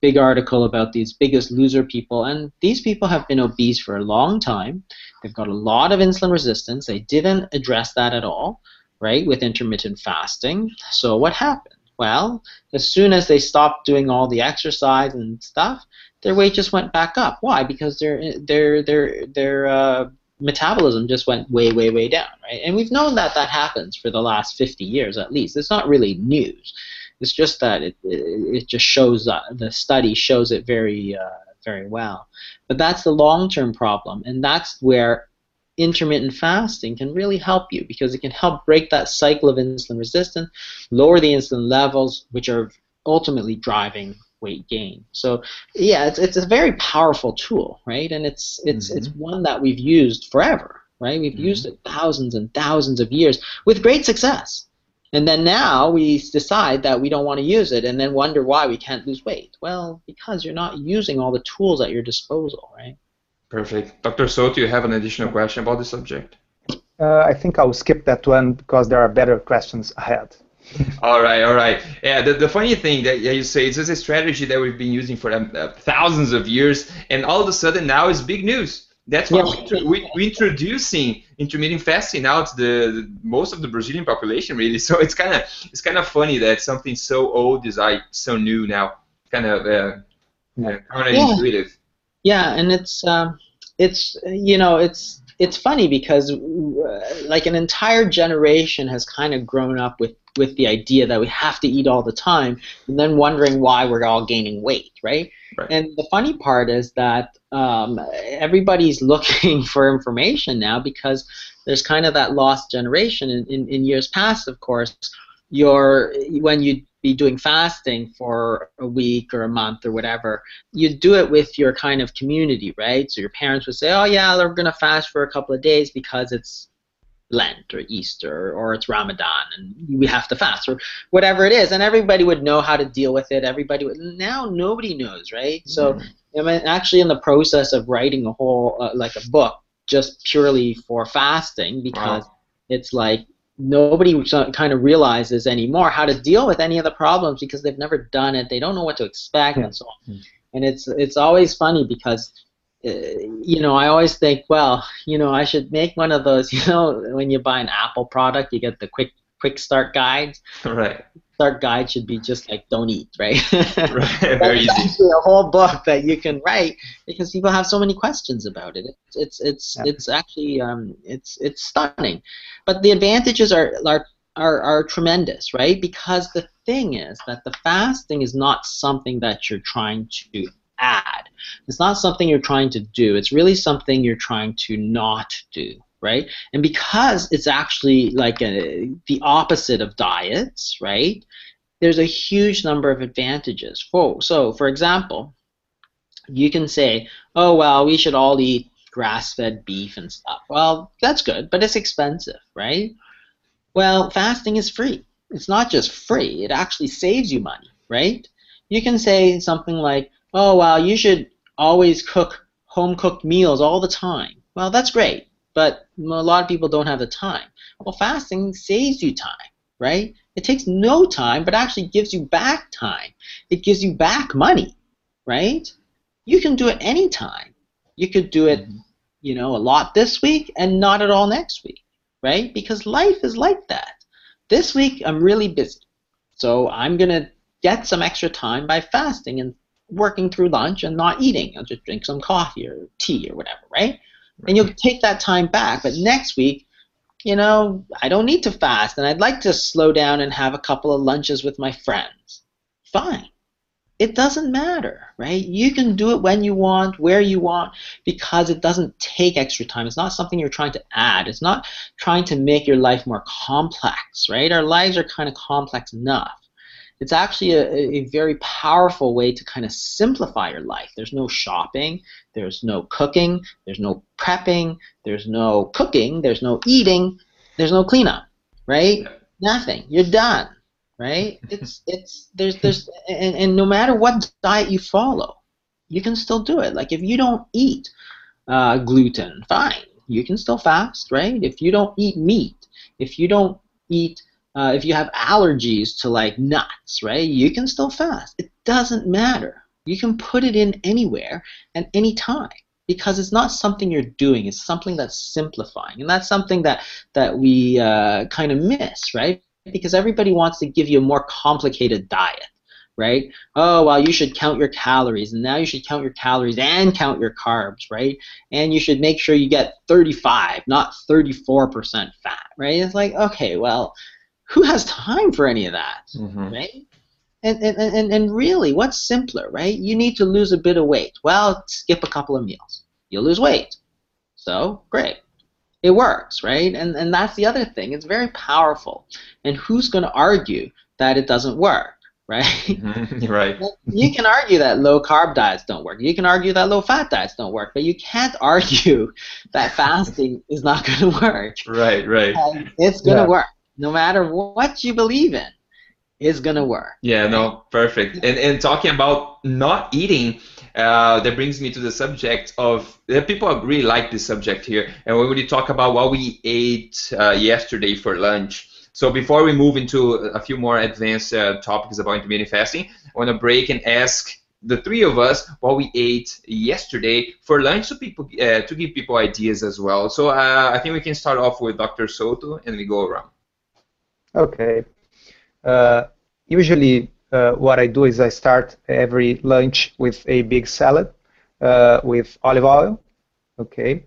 big article about these biggest loser people, and these people have been obese for a long time. They've got a lot of insulin resistance. They didn't address that at all, right, with intermittent fasting. So what happened? Well, as soon as they stopped doing all the exercise and stuff, their weight just went back up. Why? Because their their their their uh, metabolism just went way, way, way down, right? And we've known that that happens for the last 50 years at least. It's not really news. It's just that it, it, it just shows, uh, the study shows it very, uh, very well. But that's the long-term problem, and that's where intermittent fasting can really help you because it can help break that cycle of insulin resistance, lower the insulin levels, which are ultimately driving weight gain. So yeah, it's it's a very powerful tool, right? And it's it's mm-hmm. it's one that we've used forever, right? We've mm-hmm. used it thousands and thousands of years with great success. And then now we decide that we don't want to use it and then wonder why we can't lose weight. Well, because you're not using all the tools at your disposal, right? Perfect. Dr. Souto, you have an additional question about the subject? Uh, I think I'll skip that one because there are better questions ahead [laughs] all right, all right. Yeah, the, the funny thing that you say it's just a strategy that we've been using for um, uh, thousands of years, and all of a sudden now is big news. That's why yeah. we, we, are introducing intermittent fasting now to the, the, most of the Brazilian population, really. [laughs] So it's kind of it's kind of funny that something so old is like so new now, kind of uh, yeah. counterintuitive. Yeah, and it's um, it's you know it's it's funny because uh, like an entire generation has kind of grown up with with the idea that we have to eat all the time and then wondering why we're all gaining weight right, right. and the funny part is that um, everybody's [laughs] looking for information now because there's kind of that lost generation in, in, in years past of course your when you'd be doing fasting for a week or a month or whatever, you'd do it with your kind of community, right? So your parents would say, "Oh yeah, we're gonna fast for a couple of days because it's Lent or Easter or it's Ramadan and we have to fast or whatever it is," and everybody would know how to deal with it. Everybody would. Now nobody knows, right? Mm-hmm. So I'm actually in the process of writing a whole uh, like a book just purely for fasting because wow. it's like nobody kind of realizes anymore how to deal with any of the problems because they've never done it. They don't know what to expect and so on. Hmm. And it's it's always funny because you know I always think, well, you know, I should make one of those. [laughs] You know, when you buy an Apple product, you get the quick quick start guides. Right start guide should be just like don't eat, right? [laughs] right, very easy. A whole book that you can write because people have so many questions about it. It's it's it's, yeah. it's actually um, it's it's stunning, but the advantages are are are, are tremendous, right? Because the thing is that the fasting is not something that you're trying to add. It's not something you're trying to do. It's really something you're trying to not do right? And because it's actually like a, the opposite of diets, right? There's a huge number of advantages. For, so, for example, you can say, oh, well, we should all eat grass fed beef and stuff. Well, that's good, but it's expensive, right? Well, fasting is free. It's not just free, it actually saves you money, right? You can say something like, oh, well, you should always cook home cooked meals all the time. Well, that's great but a lot of people don't have the time. Well, fasting saves you time, right? It takes no time, but actually gives you back time. It gives you back money, right? You can do it anytime. You could do it, mm-hmm. you know, a lot this week and not at all next week, right? Because life is like that. This week I'm really busy, so I'm gonna get some extra time by fasting and working through lunch and not eating. I'll just drink some coffee or tea or whatever, right? and you'll take that time back. But next week, you know, I don't need to fast, and I'd like to slow down and have a couple of lunches with my friends. Fine. It doesn't matter, right? You can do it when you want, where you want, because it doesn't take extra time. It's not something you're trying to add. It's not trying to make your life more complex, right? Our lives are kind of complex enough it's actually a, a very powerful way to kind of simplify your life. There's no shopping, there's no cooking, there's no prepping, there's no cooking, there's no eating, there's no cleanup, right? Nothing. You're done, right? [laughs] It's it's there's there's and, and no matter what diet you follow, you can still do it. Like if you don't eat uh, gluten, fine, you can still fast, right? If you don't eat meat, if you don't eat uh, if you have allergies to like nuts, right, you can still fast. It doesn't matter. You can put it in anywhere and any time because it's not something you're doing. It's something that's simplifying, and that's something that that we uh, kind of miss, right? Because everybody wants to give you a more complicated diet right? Oh, well, you should count your calories, and now you should count your calories and count your carbs, right? And you should make sure you get 35, not 34% fat, right? It's like, okay, well, who has time for any of that, mm-hmm. right? And, and, and, and really, what's simpler, right? You need to lose a bit of weight. Well, skip a couple of meals. You'll lose weight. So, great. It works, right? And, and that's the other thing. It's very powerful. And who's going to argue that it doesn't work, [laughs] right? Mm-hmm. right. you can argue that low carb diets don't work. You can argue that low fat diets don't work, but you can't [laughs] argue that fasting is not going to work. Right, right. And it's going to yeah. work no matter what you believe in, is gonna work. Yeah, no, perfect. And and talking about not eating, uh, that brings me to the subject of people really like this subject here. And when we talk about what we ate uh, yesterday for lunch. So before we move into a few more advanced uh, topics about intermittent fasting, I want to break and ask the three of us what we ate yesterday for lunch, so people uh, to give people ideas as well. So uh, I think we can start off with Dr. Souto, and we go around. Okay. Uh, usually, uh, what I do is I start every lunch with a big salad uh, with olive oil. Okay.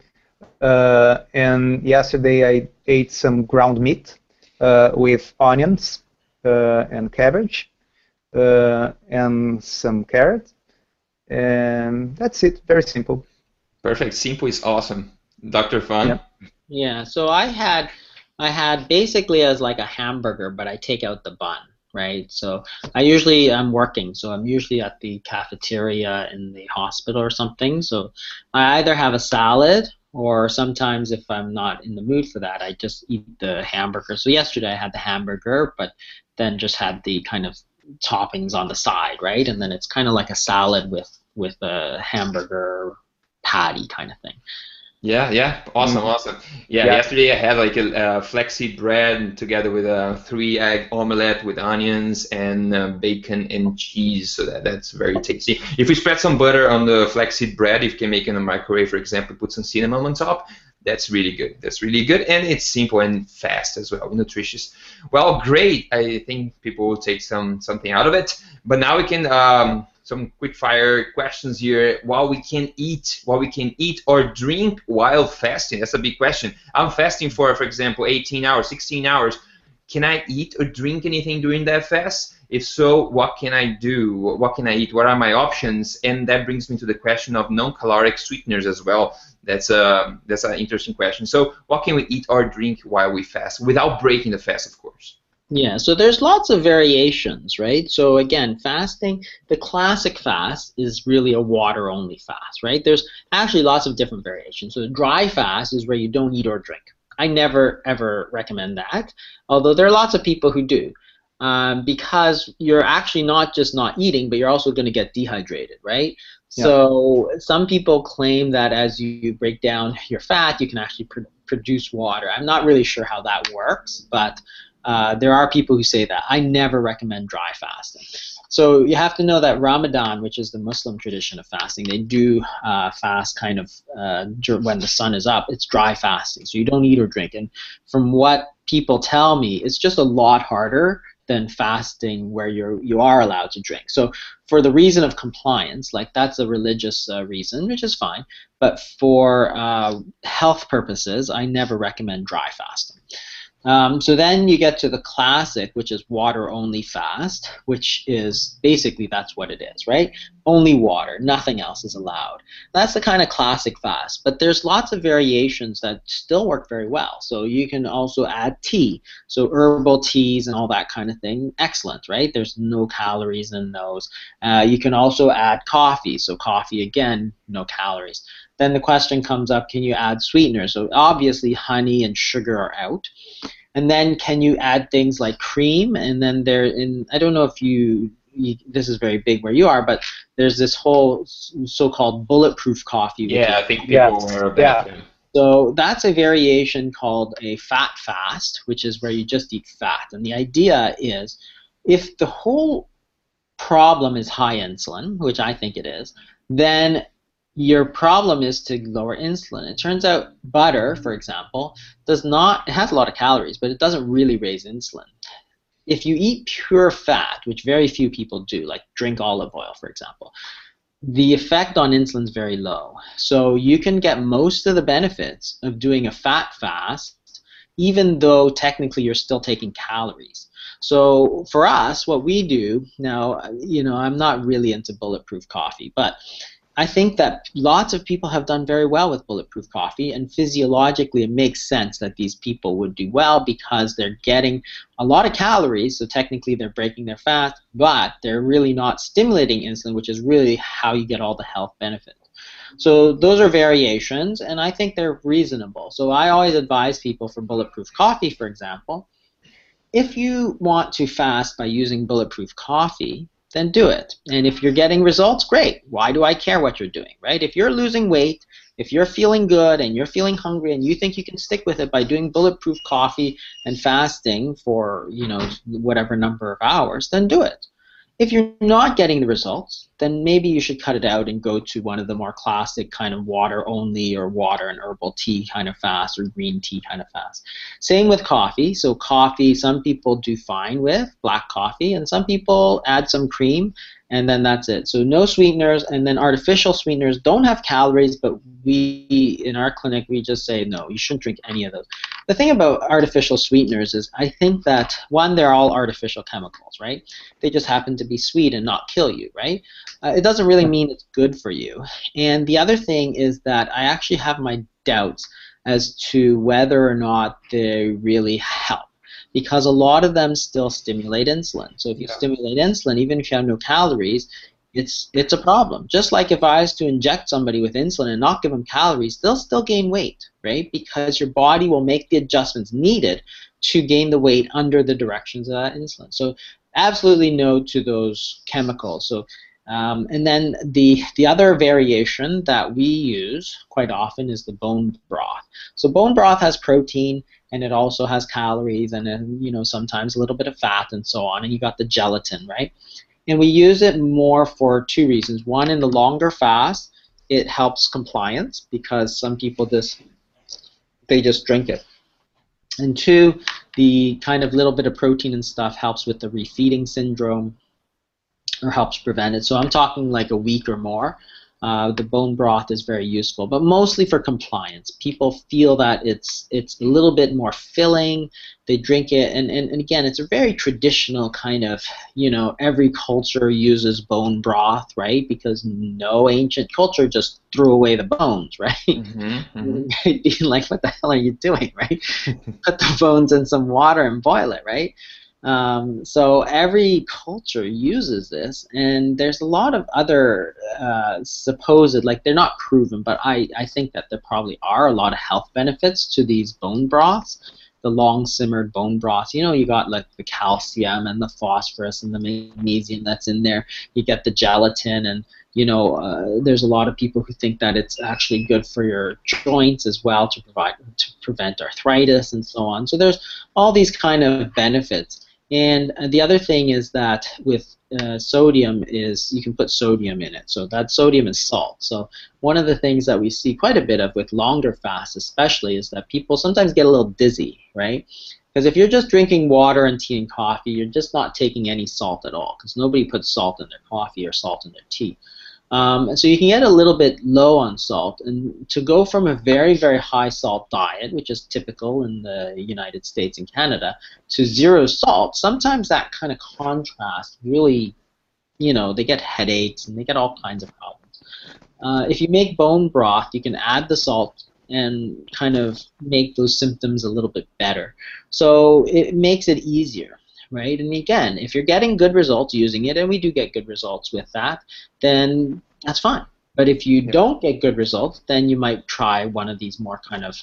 Uh, and yesterday I ate some ground meat with onions and cabbage. Uh, and some carrot. And that's it. Very simple. Perfect. Simple is awesome. Dr. Fung. Yeah. yeah. So I had I had basically as like a hamburger, but I take out the bun, right? So I usually I'm working, so I'm usually at the cafeteria in the hospital or something. So I either have a salad or sometimes if I'm not in the mood for that, I just eat the hamburger. So yesterday I had the hamburger, but then just had the kind of toppings on the side, right? And then it's kind of like a salad with with a hamburger patty kind of thing. Yeah, yeah, awesome, mm-hmm. awesome. Yeah, yeah, yesterday I had like a, a flaxseed bread together with a three egg omelette with onions and uh, bacon and cheese. So that, that's very tasty. If we spread some butter on the flaxseed bread, if you can make it in the microwave, for example, put some cinnamon on top, that's really good. That's really good, and it's simple and fast as well, nutritious. Well, great. I think people will take some something out of it. But now we can um, some quick fire questions here. While we can eat, while we can eat or drink while fasting. That's a big question. I'm fasting for, for example, 18 hours, 16 hours. Can I eat or drink anything during that fast? If so, what can I do? What can I eat? What are my options? And that brings me to the question of non-caloric sweeteners as well. That's a that's an interesting question. So, what can we eat or drink while we fast without breaking the fast, of course? Yeah, so there's lots of variations, right? So again, fasting, the classic fast is really a water only fast, right? There's actually lots of different variations. So the dry fast is where you don't eat or drink. I never ever recommend that, although there are lots of people who do um, because you're actually not just not eating, but you're also going to get dehydrated, right? Yeah. So some people claim that as you break down your fat, you can actually pr- produce water. I'm not really sure how that works, but uh, there are people who say that. I never recommend dry fasting. So you have to know that Ramadan, which is the Muslim tradition of fasting, they do uh, fast kind of uh, when the sun is up. It's dry fasting, so you don't eat or drink. And from what people tell me, it's just a lot harder than fasting where you're you are allowed to drink. So for the reason of compliance, like that's a religious uh, reason, which is fine. But for uh, health purposes, I never recommend dry fasting. Um, so then you get to the classic, which is water only fast, which is basically that's what it is, right? Only water, nothing else is allowed. That's the kind of classic fast, but there's lots of variations that still work very well. So you can also add tea, so herbal teas and all that kind of thing. Excellent, right? There's no calories in those. Uh, you can also add coffee, so coffee again, no calories. Then the question comes up, can you add sweeteners? So obviously honey and sugar are out. And then can you add things like cream? And then there, in I don't know if you, you this is very big where you are, but there's this whole so-called bulletproof coffee. Yeah, I think people yeah. are aware of that. Yeah. So that's a variation called a fat fast, which is where you just eat fat. And the idea is if the whole problem is high insulin, which I think it is, then your problem is to lower insulin. It turns out butter, for example, does not it has a lot of calories, but it doesn't really raise insulin. If you eat pure fat, which very few people do, like drink olive oil, for example, the effect on insulin is very low. So you can get most of the benefits of doing a fat fast, even though technically you're still taking calories. So for us, what we do now, you know, I'm not really into bulletproof coffee, but I think that lots of people have done very well with bulletproof coffee, and physiologically, it makes sense that these people would do well because they're getting a lot of calories, so technically they're breaking their fast, but they're really not stimulating insulin, which is really how you get all the health benefits. So those are variations, and I think they're reasonable. So I always advise people for bulletproof coffee, for example, if you want to fast by using bulletproof coffee, then do it. And if you're getting results, great. Why do I care what you're doing, right? If you're losing weight, if you're feeling good and you're feeling hungry and you think you can stick with it by doing bulletproof coffee and fasting for, you know, whatever number of hours, then do it. If you're not getting the results, then maybe you should cut it out and go to one of the more classic kind of water only or water and herbal tea kind of fast or green tea kind of fast. Same with coffee. So coffee, some people do fine with black coffee, and some people add some cream and then that's it. So no sweeteners, and then artificial sweeteners don't have calories, but we in our clinic we just say no, you shouldn't drink any of those. The thing about artificial sweeteners is I think that one, they're all artificial chemicals, right? They just happen to be sweet and not kill you, right? Uh, it doesn't really mean it's good for you. And the other thing is that I actually have my doubts as to whether or not they really help because a lot of them still stimulate insulin. So if you yeah. stimulate insulin, even if you have no calories, it's it's a problem. Just like if I was to inject somebody with insulin and not give them calories, they'll still gain weight, right? Because your body will make the adjustments needed to gain the weight under the directions of that insulin. So absolutely no to those chemicals. So um, and then the the other variation that we use quite often is the bone broth. So bone broth has protein and it also has calories and then you know sometimes a little bit of fat and so on and you got the gelatin right and we use it more for two reasons. One in the longer fast it helps compliance because some people just they just drink it. And two the kind of little bit of protein and stuff helps with the refeeding syndrome or helps prevent it. So i'm talking like a week or more uh, the bone broth is very useful, but mostly for compliance. People feel that it's it's a little bit more filling. They drink it, and, and, and again, it's a very traditional kind of you know every culture uses bone broth, right? Because no ancient culture just threw away the bones, [laughs] right? Mm-hmm, mm-hmm. [laughs] like, what the hell are you doing, [laughs] right? Put the bones in some water and boil it, right? Um, so every culture uses this, and there's a lot of other uh, supposed, like they're not proven, but I, I think that there probably are a lot of health benefits to these bone broths, the long simmered bone broths. You know, you got like the calcium and the phosphorus and the magnesium that's in there. You get the gelatin, and you know, uh, there's a lot of people who think that it's actually good for your joints as well to provide to prevent arthritis and so on. So there's all these kind of benefits. And the other thing is that with uh, sodium is you can put sodium in it. So that sodium is salt. So one of the things that we see quite a bit of with longer fasts especially is that people sometimes get a little dizzy, right? Because if you're just drinking water and tea and coffee, you're just not taking any salt at all because nobody puts salt in their coffee or salt in their tea. Um, so you can get a little bit low on salt, and to go from a very, very high salt diet, which is typical in the United States and Canada, to zero salt, sometimes that kind of contrast really, you know, they get headaches and they get all kinds of problems. Uh, if you make bone broth, you can add the salt and kind of make those symptoms a little bit better. So it makes it easier right? And again, if you're getting good results using it, and we do get good results with that, then that's fine. But if you yeah. don't get good results, then you might try one of these more kind of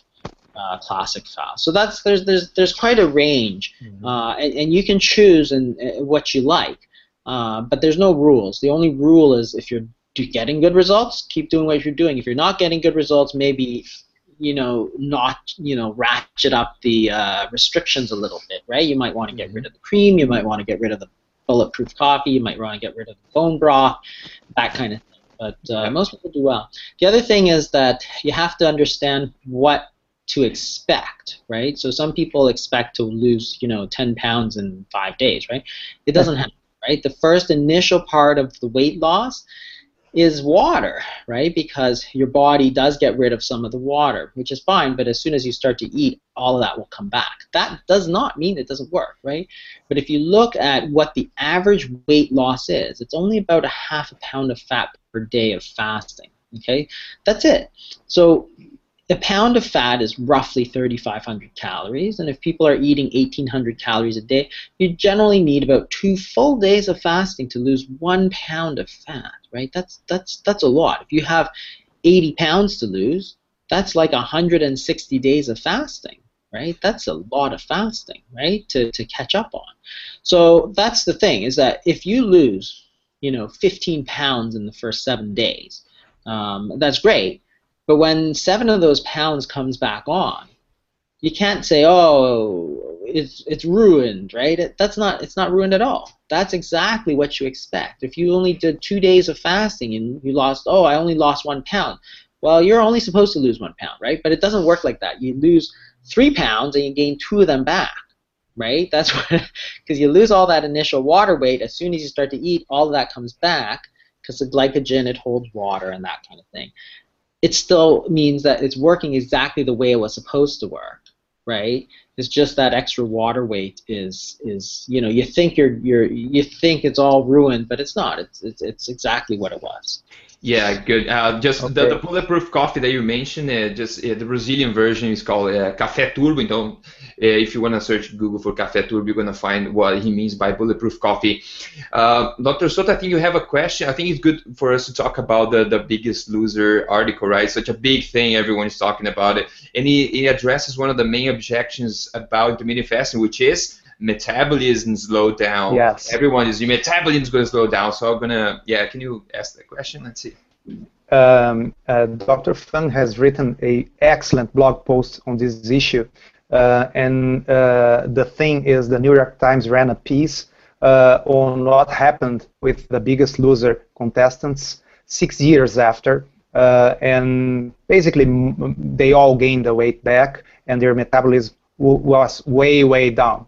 uh, classic files. So that's there's there's there's quite a range, mm-hmm. uh, and, and you can choose and uh, what you like. Uh, but there's no rules. The only rule is if you're getting good results, keep doing what you're doing. If you're not getting good results, maybe you know, not, you know, ratchet up the uh, restrictions a little bit, right? You might want to get rid of the cream, you might want to get rid of the bulletproof coffee, you might want to get rid of the bone broth, that kind of thing. But uh, most people do well. The other thing is that you have to understand what to expect, right? So some people expect to lose, you know, 10 pounds in five days, right? It doesn't happen, right? The first initial part of the weight loss is water, right? Because your body does get rid of some of the water, which is fine, but as soon as you start to eat, all of that will come back. That does not mean it doesn't work, right? But if you look at what the average weight loss is, it's only about a half a pound of fat per day of fasting. Okay, that's it. So a pound of fat is roughly 3,500 calories, and if people are eating 1,800 calories a day, you generally need about two full days of fasting to lose one pound of fat. Right? That's that's that's a lot. If you have 80 pounds to lose, that's like 160 days of fasting. Right? That's a lot of fasting, right? To to catch up on. So that's the thing is that if you lose, you know, 15 pounds in the first seven days, um, that's great but when seven of those pounds comes back on, you can't say, oh, it's it's ruined, right? It, that's not it's not ruined at all. That's exactly what you expect. If you only did two days of fasting and you lost, oh, I only lost one pound. Well, you're only supposed to lose one pound, right? But it doesn't work like that. You lose three pounds and you gain two of them back, right? [laughs] That's because you lose all that initial water weight as soon as you start to eat. All of that comes back because the glycogen it holds water and that kind of thing. It still means that it's working exactly the way it was supposed to work right? It's just that extra water weight is is you know you think you're you're you think it's all ruined, but it's not. It's it's, it's exactly what it was. Yeah, good. Uh, just okay. the, the, bulletproof coffee that you mentioned, uh, just uh, the Brazilian version is called uh, Café Turbo. Então, uh, if you want to search Google for Café Turbo, you're going to find what he means by bulletproof coffee. Uh, Dr. Souto, I think you have a question. I think it's good for us to talk about the, the Biggest Loser article, right? Such a big thing, everyone is talking about it. And he, he addresses one of the main objections about intermittent fasting, which is metabolism slow down. Yes. Everyone is your metabolism is going to slow down. So I'm gonna yeah. Can you ask that question? Let's see. Um, uh, Dr. Fung has written a excellent blog post on this issue, uh, and uh, the thing is, the New York Times ran a piece uh, on what happened with the Biggest Loser contestants six years after, uh, and basically they all gained the weight back, and their metabolism was way way down.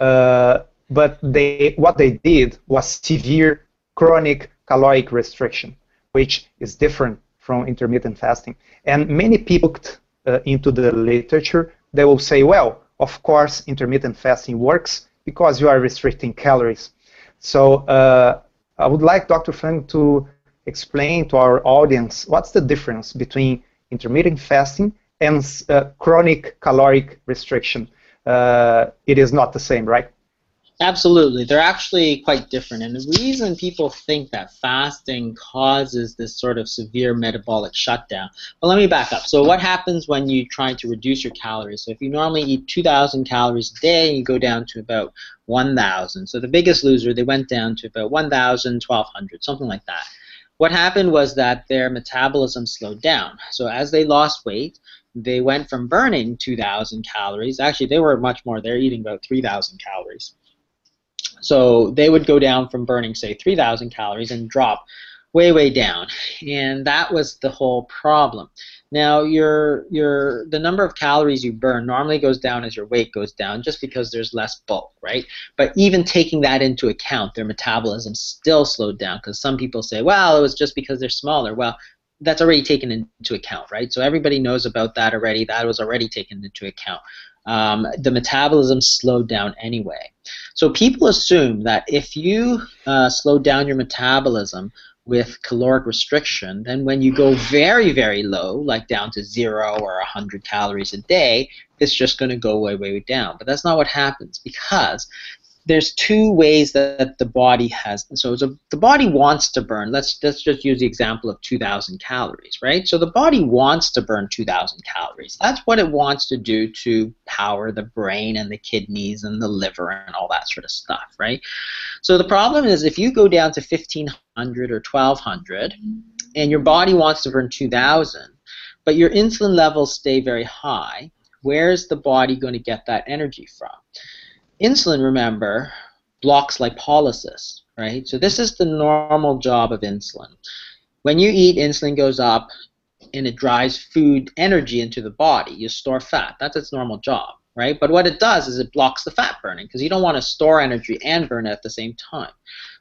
Uh, but they what they did was severe chronic caloric restriction, which is different from intermittent fasting. And many people uh, into the literature, they will say, well, of course, intermittent fasting works because you are restricting calories. So uh, I would like Dr. Fung to explain to our audience what's the difference between intermittent fasting and uh, chronic caloric restriction uh, it is not the same, right? Absolutely. They're actually quite different. And the reason people think that fasting causes this sort of severe metabolic shutdown. Well, let me back up. So, what happens when you try to reduce your calories? So, if you normally eat 2,000 calories a day, you go down to about 1,000. So, the biggest loser, they went down to about 1,000, 1,200, something like that. What happened was that their metabolism slowed down. So, as they lost weight, they went from burning 2,000 calories. Actually, they were much more. They're eating about 3,000 calories. So they would go down from burning, say, 3,000 calories and drop way, way down. And that was the whole problem. Now, your your the number of calories you burn normally goes down as your weight goes down, just because there's less bulk, right? But even taking that into account, their metabolism still slowed down. Because some people say, well, it was just because they're smaller. Well, that's already taken into account, right? So everybody knows about that already. That was already taken into account. Um, the metabolism slowed down anyway. So people assume that if you uh, slow down your metabolism with caloric restriction, then when you go very, very low, like down to zero or 100 calories a day, it's just going to go way, way down. But that's not what happens because there's two ways that the body has so, so the body wants to burn. Let's let's just use the example of 2000 calories right? So the body wants to burn 2000 calories. That's what it wants to do to power the brain and the kidneys and the liver and all that sort of stuff right? So the problem is if you go down to 1500 or 1200 and your body wants to burn 2000 but your insulin levels stay very high where's the body going to get that energy from Insulin, remember, blocks lipolysis, right? So this is the normal job of insulin. When you eat, insulin goes up and it drives food energy into the body. You store fat. That's its normal job, right? But what it does is it blocks the fat burning because you don't want to store energy and burn it at the same time.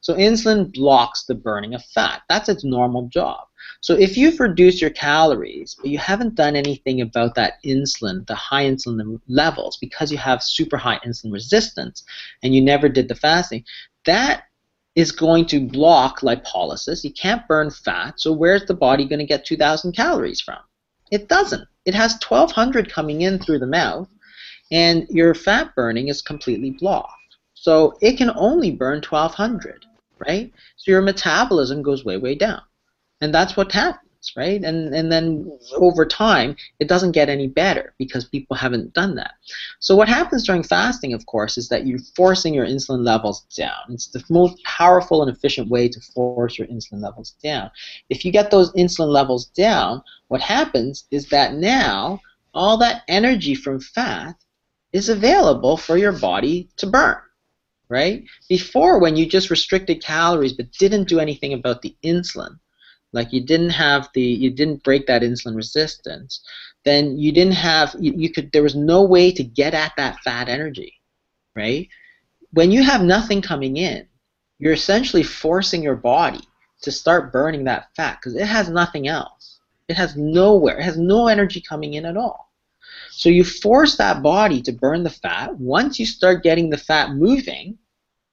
So insulin blocks the burning of fat. That's its normal job. So if you've reduced your calories, but you haven't done anything about that insulin, the high insulin levels, because you have super high insulin resistance, and you never did the fasting, that is going to block lipolysis. You can't burn fat, so where's the body going to get 2,000 calories from? It doesn't. It has 1,200 coming in through the mouth, and your fat burning is completely blocked. So it can only burn 1,200, right? So your metabolism goes way, way down and that's what happens right? And and then over time it doesn't get any better because people haven't done that. So what happens during fasting of course is that you're forcing your insulin levels down. It's the most powerful and efficient way to force your insulin levels down. If you get those insulin levels down what happens is that now all that energy from fat is available for your body to burn, right? Before, when you just restricted calories but didn't do anything about the insulin, like you didn't have the, you didn't break that insulin resistance, then you didn't have, you, you could, there was no way to get at that fat energy, right? When you have nothing coming in, you're essentially forcing your body to start burning that fat because it has nothing else. It has nowhere, it has no energy coming in at all. So you force that body to burn the fat. Once you start getting the fat moving,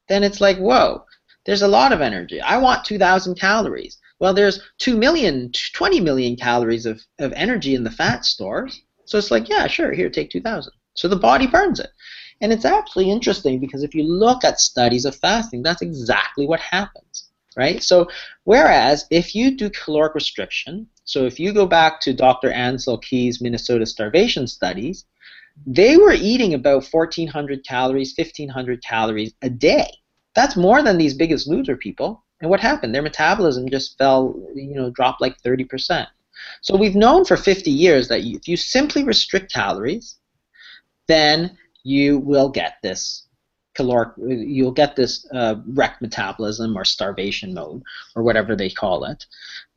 then it's like, whoa, there's a lot of energy. I want 2,000 calories. Well, there's 2 million, 20 million calories of, of energy in the fat stores. So it's like, yeah, sure, here, take 2,000. So the body burns it. And it's actually interesting because if you look at studies of fasting, that's exactly what happens, right? So whereas if you do caloric restriction, so if you go back to Dr. Ancel Keys' Minnesota starvation studies, they were eating about 1,400 calories, 1,500 calories a day. That's more than these biggest loser people. And what happened? Their metabolism just fell, you know, dropped like 30%. So we've known for 50 years that if you simply restrict calories, then you will get this caloric, you'll get this uh, wreck metabolism or starvation mode or whatever they call it.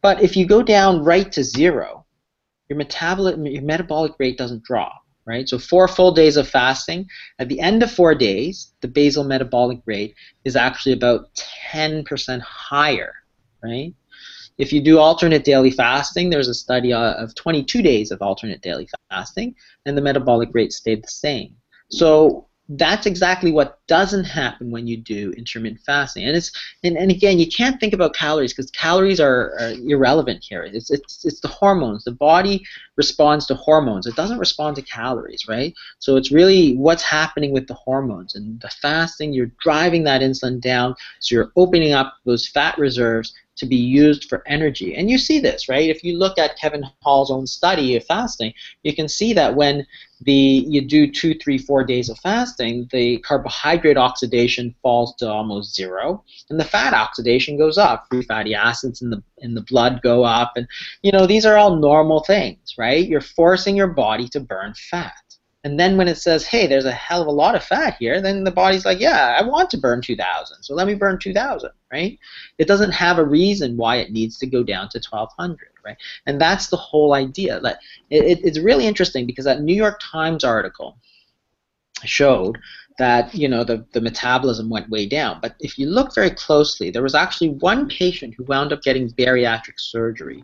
But if you go down right to zero, your metabolic your metabolic rate doesn't drop, right? So four full days of fasting, at the end of four days, the basal metabolic rate is actually about 10% higher, right? If you do alternate daily fasting, there's a study uh, of 22 days of alternate daily fasting, and the metabolic rate stayed the same. So that's exactly what doesn't happen when you do intermittent fasting. And it's and, and again, you can't think about calories because calories are, are, irrelevant here. It's, it's it's the hormones. The body responds to hormones. It doesn't respond to calories, right? So it's really what's happening with the hormones. And the fasting, you're driving that insulin down, so you're opening up those fat reserves to be used for energy. And you see this, right? If you look at Kevin Hall's own study of fasting, you can see that when the you do two, three, four days of fasting, the carbohydrate oxidation falls to almost zero, and the fat oxidation goes up. Free fatty acids in the in the blood go up, and you know these are all normal things, right? You're forcing your body to burn fat. And then when it says, hey, there's a hell of a lot of fat here, then the body's like, yeah, I want to burn 2,000, so let me burn 2,000, right? It doesn't have a reason why it needs to go down to 1,200, right? And that's the whole idea. That it, it's really interesting because that New York Times article showed that you know the, the metabolism went way down. But if you look very closely, there was actually one patient who wound up getting bariatric surgery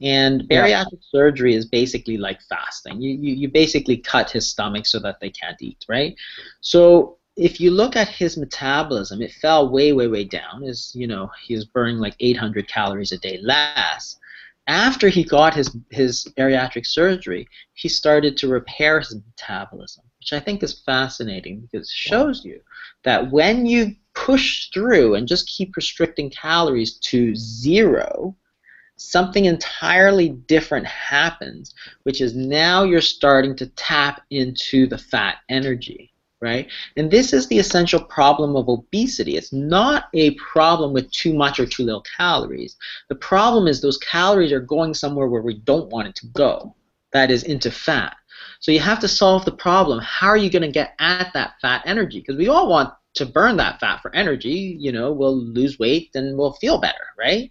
and bariatric yeah. surgery is basically like fasting. You, you, you basically cut his stomach so that they can't eat, right? So if you look at his metabolism, it fell way, way, way down. Is you know he was burning like 800 calories a day less. After he got his his bariatric surgery, he started to repair his metabolism, which I think is fascinating because it shows you that when you push through and just keep restricting calories to zero, something entirely different happens, which is now you're starting to tap into the fat energy, right? And this is the essential problem of obesity. It's not a problem with too much or too little calories. The problem is those calories are going somewhere where we don't want it to go, that is, into fat. So you have to solve the problem. How are you going to get at that fat energy? Because we all want to burn that fat for energy. You know, we'll lose weight and we'll feel better, right?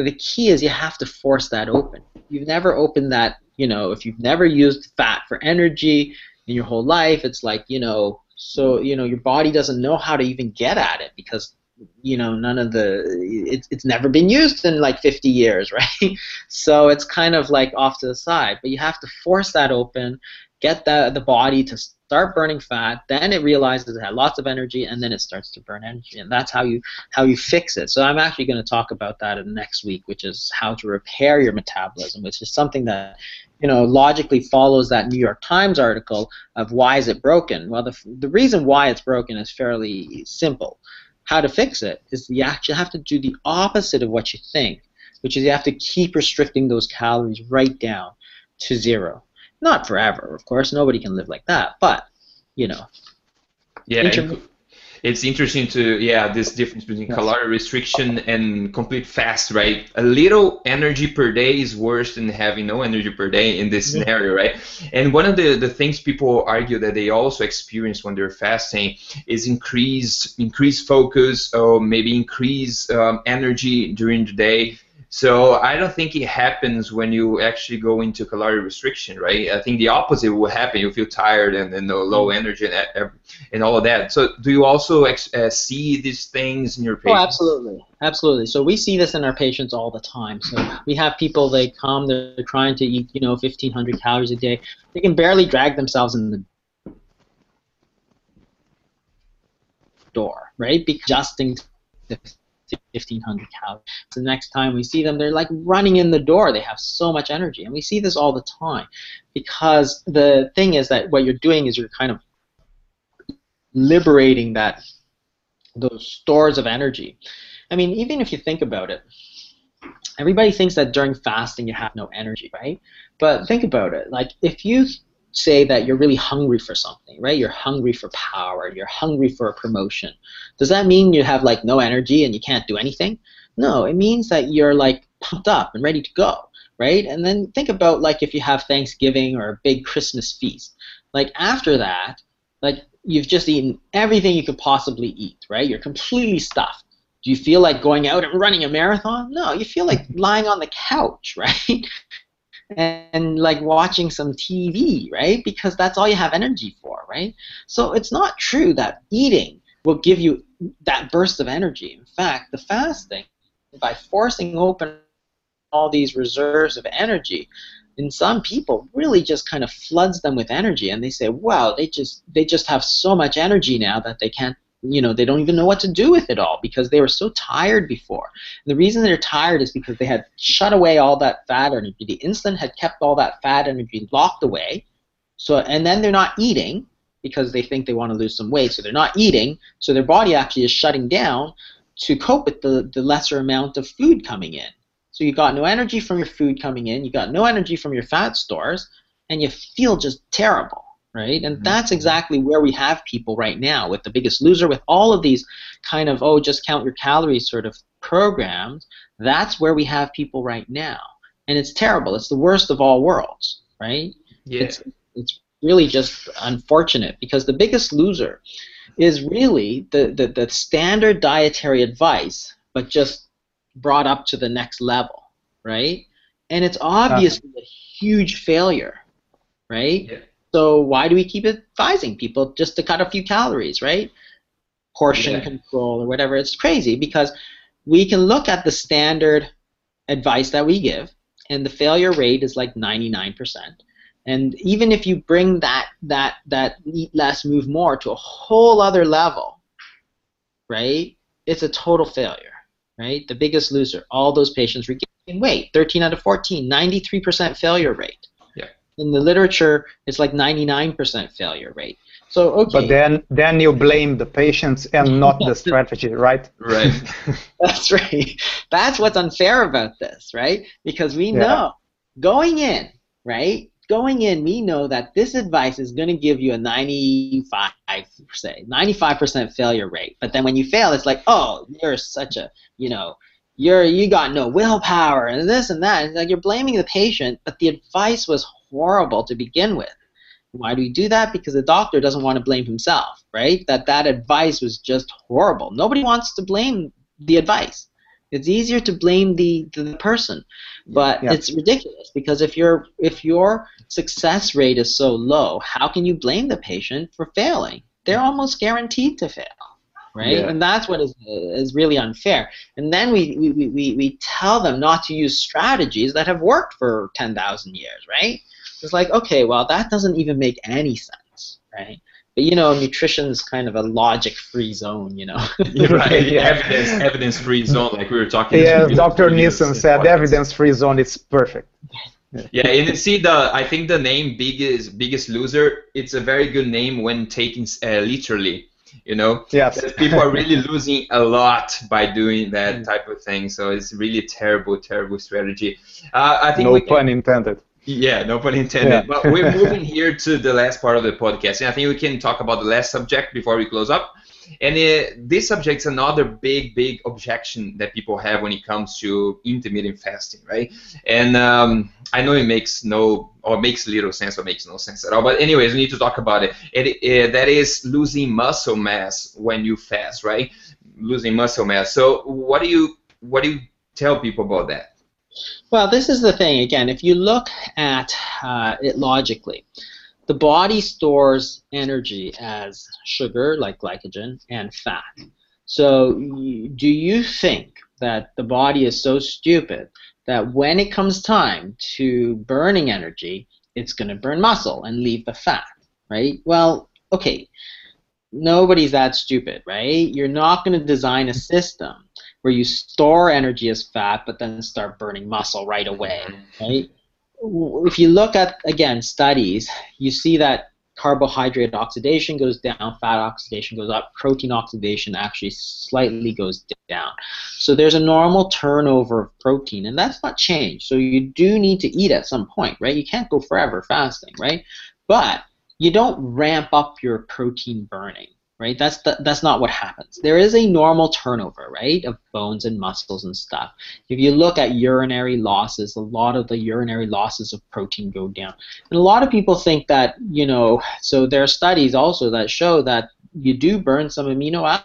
But the key is you have to force that open. You've never opened that, you know, if you've never used fat for energy in your whole life, it's like, you know, so, you know, your body doesn't know how to even get at it because you know none of the it's, it's never been used in like 50 years [laughs] right so it's kind of like off to the side but you have to force that open get the, the body to start burning fat, then it realizes it had lots of energy, and then it starts to burn energy, and that's how you how you fix it. So I'm actually going to talk about that in next week, which is how to repair your metabolism, which is something that you know logically follows that New York Times article of why is it broken. Well, the the reason why it's broken is fairly simple. How to fix it is you actually have to do the opposite of what you think, which is you have to keep restricting those calories right down to zero. Not forever, of course. Nobody can live like that, but you know. Yeah. it's interesting to yeah this difference between yes. calorie restriction and complete fast right a little energy per day is worse than having no energy per day in this yeah. scenario right and one of the, the things people argue that they also experience when they're fasting is increased increased focus or maybe increased um, energy during the day so I don't think it happens when you actually go into calorie restriction, right? I think the opposite will happen. You feel tired and, and low mm. energy and, and all of that. So do you also ex- uh, see these things in your patients? Oh, absolutely, absolutely. So we see this in our patients all the time. So we have people they come, they're trying to eat, you know, 1,500 calories a day. They can barely drag themselves in the door, right? Because adjusting to 1500 calories. So the next time we see them, they're like running in the door. They have so much energy. And we see this all the time because the thing is that what you're doing is you're kind of liberating that those stores of energy. I mean, even if you think about it, everybody thinks that during fasting you have no energy, right? But think about it. Like if you say that you're really hungry for something, right? You're hungry for power, you're hungry for a promotion. Does that mean you have like no energy and you can't do anything? No, it means that you're like pumped up and ready to go, right? And then think about like if you have Thanksgiving or a big Christmas feast. Like after that, like you've just eaten everything you could possibly eat, right? You're completely stuffed. Do you feel like going out and running a marathon? No, you feel like lying on the couch, [laughs] right? And like watching some TV, right? Because that's all you have energy for, right? So it's not true that eating will give you that burst of energy. In fact, the fasting, by forcing open all these reserves of energy, in some people really just kind of floods them with energy and they say, wow, they just they just have so much energy now that they can't you know they don't even know what to do with it all because they were so tired before. And the reason they're tired is because they had shut away all that fat energy. The insulin had kept all that fat energy locked away. So and then they're not eating because they think they want to lose some weight. So they're not eating. So their body actually is shutting down to cope with the, the lesser amount of food coming in. So you got no energy from your food coming in. You got no energy from your fat stores and you feel just terrible right? And mm-hmm. that's exactly where we have people right now with the biggest loser, with all of these kind of, oh, just count your calories sort of programs. That's where we have people right now. And it's terrible. It's the worst of all worlds, right? Yeah. It's, it's really just unfortunate because the biggest loser is really the, the, the standard dietary advice, but just brought up to the next level, right? And it's obviously a huge failure, right? Yeah. So why do we keep advising people just to cut a few calories, right? Portion yeah. control or whatever. It's crazy because we can look at the standard advice that we give, and the failure rate is like 99%. And even if you bring that that that eat less, move more to a whole other level, right? It's a total failure, right? The biggest loser. All those patients regain weight. 13 out of 14, 93% failure rate in the literature, it's like 99% failure rate. So okay. But then then you blame the patients and not the [laughs] strategy, right? Right. [laughs] That's right. That's what's unfair about this, right? Because we yeah. know going in, right? Going in, we know that this advice is going to give you a 95, say, 95% failure rate. But then when you fail, it's like, oh, you're such a, you know, you're you got no willpower and this and that. It's like you're blaming the patient, but the advice was horrible to begin with. Why do we do that? Because the doctor doesn't want to blame himself, right? That that advice was just horrible. Nobody wants to blame the advice. It's easier to blame the, the person, but yeah. it's ridiculous because if your if your success rate is so low, how can you blame the patient for failing? They're almost guaranteed to fail right? Yeah. And that's what is is really unfair. And then we, we, we, we tell them not to use strategies that have worked for 10,000 years, right? It's like, okay, well, that doesn't even make any sense, right? But you know, nutrition is kind of a logic-free zone, you know. [laughs] [laughs] right, yeah. evidence evidence-free zone, like we were talking. Yeah, Dr. Nissen said evidence-free zone. It's perfect. [laughs] yeah, and see the I think the name biggest biggest loser. It's a very good name when taken uh, literally you know? Yes. People are really losing a lot by doing that mm. type of thing so it's really terrible terrible strategy. Uh, i think no pun intended. Yeah no pun intended. Yeah. but we're [laughs] moving here to the last part of the podcast and i think we can talk about the last subject before we close up And it, this subject is another big, big objection that people have when it comes to intermittent fasting, right? And um, I know it makes no, or makes little sense, or makes no sense at all. But anyways, we need to talk about it. it, it that is losing muscle mass when you fast, right? Losing muscle mass. So what do you, what do you tell people about that? Well, this is the thing. Again, if you look at uh, it logically, the body stores energy as sugar, like glycogen, and fat. So, do you think that the body is so stupid that when it comes time to burning energy, it's going to burn muscle and leave the fat, right? Well, okay, nobody's that stupid, right? You're not going to design a system where you store energy as fat but then start burning muscle right away, right? If you look at again studies, you see that carbohydrate oxidation goes down, fat oxidation goes up, protein oxidation actually slightly goes down. So there's a normal turnover of protein, and that's not changed. So you do need to eat at some point, right? You can't go forever fasting, right? But you don't ramp up your protein burning right? That's the, that's not what happens. There is a normal turnover, right, of bones and muscles and stuff. If you look at urinary losses, a lot of the urinary losses of protein go down. And a lot of people think that, you know, so there are studies also that show that you do burn some amino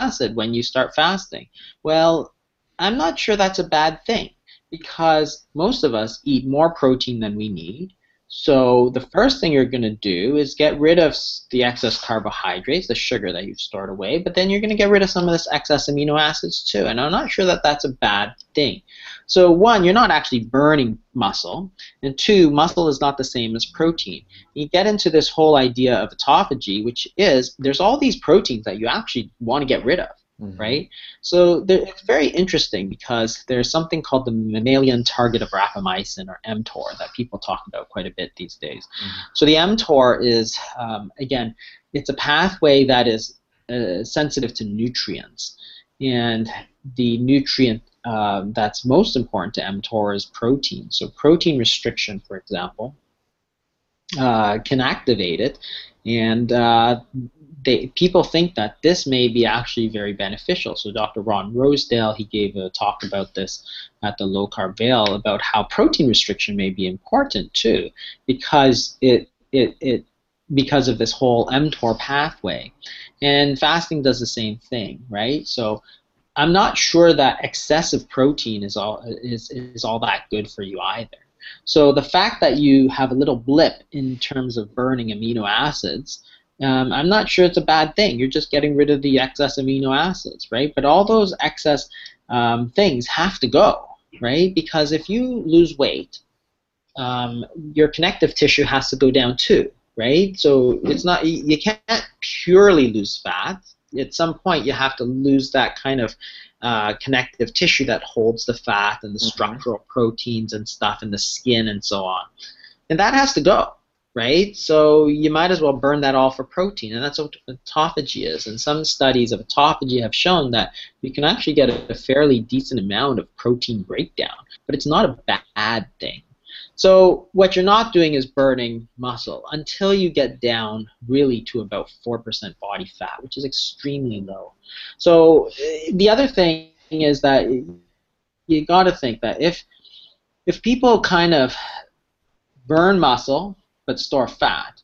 acid when you start fasting. Well, I'm not sure that's a bad thing because most of us eat more protein than we need so the first thing you're going to do is get rid of the excess carbohydrates, the sugar that you've stored away, but then you're going to get rid of some of this excess amino acids too. And I'm not sure that that's a bad thing. So one, you're not actually burning muscle, and two, muscle is not the same as protein. You get into this whole idea of autophagy, which is there's all these proteins that you actually want to get rid of. Mm-hmm. right? So there, it's very interesting because there's something called the mammalian target of rapamycin or mTOR that people talk about quite a bit these days. Mm-hmm. So the mTOR is um, again, it's a pathway that is uh, sensitive to nutrients, and the nutrient um, that's most important to mTOR is protein. So protein restriction, for example, uh, can activate it, and uh, they, people think that this may be actually very beneficial. So Dr. Ron Rosedale, he gave a talk about this at the Low Carb Vail about how protein restriction may be important too, because it it, it because of this whole mTOR pathway, and fasting does the same thing, right? So I'm not sure that excessive protein is all is, is all that good for you either. So the fact that you have a little blip in terms of burning amino acids um, I'm not sure it's a bad thing. You're just getting rid of the excess amino acids, right? But all those excess um, things have to go, right? Because if you lose weight, um, your connective tissue has to go down too, right? So it's not you can't purely lose fat. At some point, you have to lose that kind of uh, connective tissue that holds the fat and the mm-hmm. structural proteins and stuff in the skin and so on, and that has to go right? So you might as well burn that all for protein, and that's what autophagy is. And some studies of autophagy have shown that you can actually get a, fairly decent amount of protein breakdown, but it's not a bad thing. So what you're not doing is burning muscle until you get down really to about 4% body fat, which is extremely low. So the other thing is that you got to think that if if people kind of burn muscle but store fat.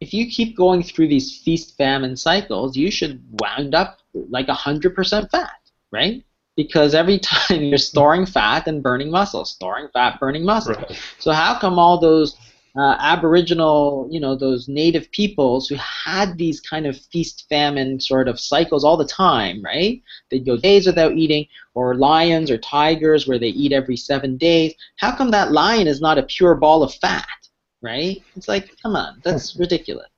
If you keep going through these feast famine cycles, you should wind up like 100% fat, right? Because every [laughs] time you're storing fat and burning muscle, storing fat, burning muscle. Right. So how come all those uh, Aboriginal, you know, those native peoples who had these kind of feast famine sort of cycles all the time, right? They'd go days without eating, or lions or tigers where they eat every seven days. How come that lion is not a pure ball of fat? right? It's like, come on, that's [laughs] ridiculous.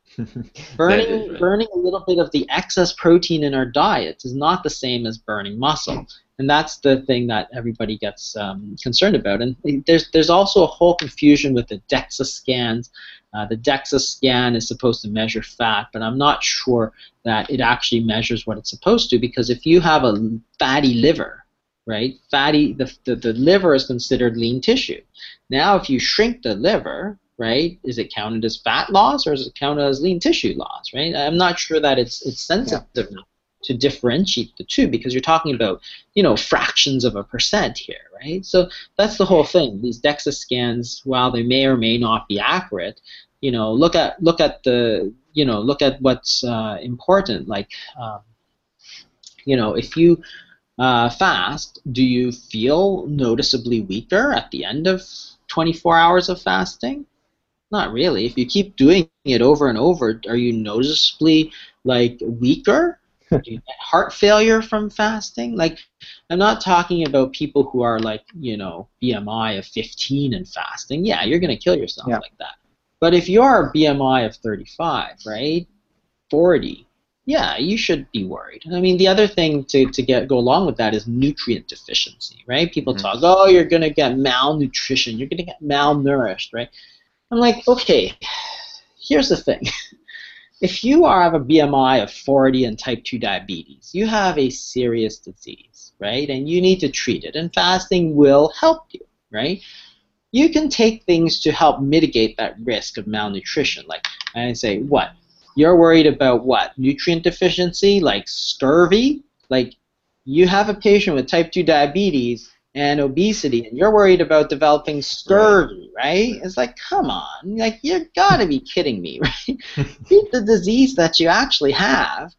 burning burning a little bit of the excess protein in our diets is not the same as burning muscle, and that's the thing that everybody gets um, concerned about. And there's there's also a whole confusion with the DEXA scans. Uh, the DEXA scan is supposed to measure fat, but I'm not sure that it actually measures what it's supposed to because if you have a fatty liver, right, fatty the, the, the liver is considered lean tissue. Now, if you shrink the liver, right? Is it counted as fat loss or is it counted as lean tissue loss, right? I'm not sure that it's it's sensitive yeah. To differentiate the two because you're talking about you know fractions of a percent here, right? So that's the whole thing. These DEXA scans, while they may or may not be accurate, you know, look at look at the you know look at what's uh, important. Like, um, you know, if you uh, fast, do you feel noticeably weaker at the end of 24 hours of fasting? Not really. If you keep doing it over and over, are you noticeably like weaker? Do you get heart failure from fasting? Like, I'm not talking about people who are like, you know, BMI of 15 and fasting. Yeah, you're going to kill yourself yeah. like that. But if you're a BMI of 35, right, 40, yeah, you should be worried. I mean, the other thing to, to get go along with that is nutrient deficiency, right? People mm-hmm. talk, oh, you're gonna get malnutrition, you're gonna get malnourished, right? I'm like, okay, [sighs] here's the thing. [laughs] if you are have a BMI of 40 and type 2 diabetes, you have a serious disease, right? And you need to treat it, and fasting will help you, right? You can take things to help mitigate that risk of malnutrition. Like I say, what? You're worried about what? Nutrient deficiency, like scurvy? Like you have a patient with type 2 diabetes and obesity and you're worried about developing scurvy, right? It's like, come on, like you gotta be kidding me, [laughs] right? [laughs] Treat the disease that you actually have.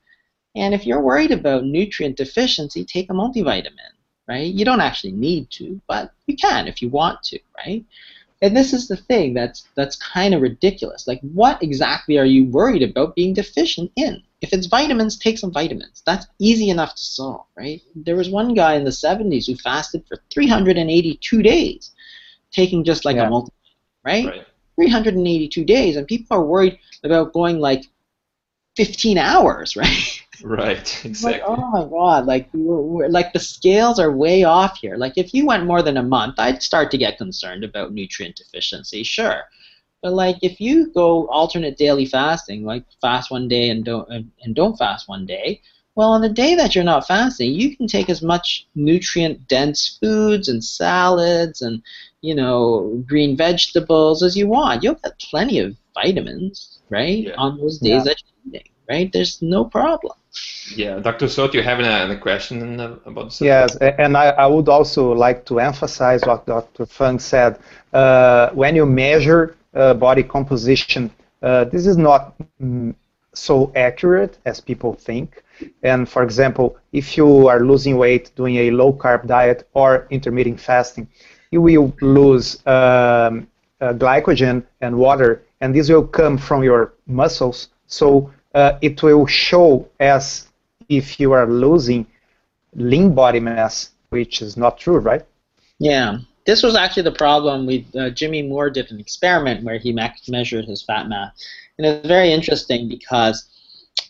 And if you're worried about nutrient deficiency, take a multivitamin, right? You don't actually need to, but you can if you want to, right? And this is the thing that's that's kind of ridiculous. Like, what exactly are you worried about being deficient in? If it's vitamins, take some vitamins. That's easy enough to solve, right? There was one guy in the 70s who fasted for 382 days, taking just like yeah. a multivitamin, right? right? 382 days, and people are worried about going like 15 hours, [laughs] right? Right, [laughs] exactly. Like, oh my god, like we're, we're, like the scales are way off here. Like if you went more than a month, I'd start to get concerned about nutrient deficiency, sure. But like if you go alternate daily fasting, like fast one day and don't and don't fast one day, well, on the day that you're not fasting, you can take as much nutrient dense foods and salads and you know green vegetables as you want. You'll get plenty of vitamins, right, yeah. on those days yeah. that you're eating, right? There's no problem. Yeah, Dr. Souto, you have a, a question about this? Yes, and I, I, would also like to emphasize what Dr. Fung said. Uh, when you measure uh, body composition, uh, this is not mm, so accurate as people think. And for example, if you are losing weight doing a low carb diet or intermittent fasting, you will lose um, uh, glycogen and water, and this will come from your muscles. So uh, it will show as if you are losing lean body mass, which is not true, right? Yeah. This was actually the problem with uh, Jimmy Moore did an experiment where he me- measured his fat mass, and it's very interesting because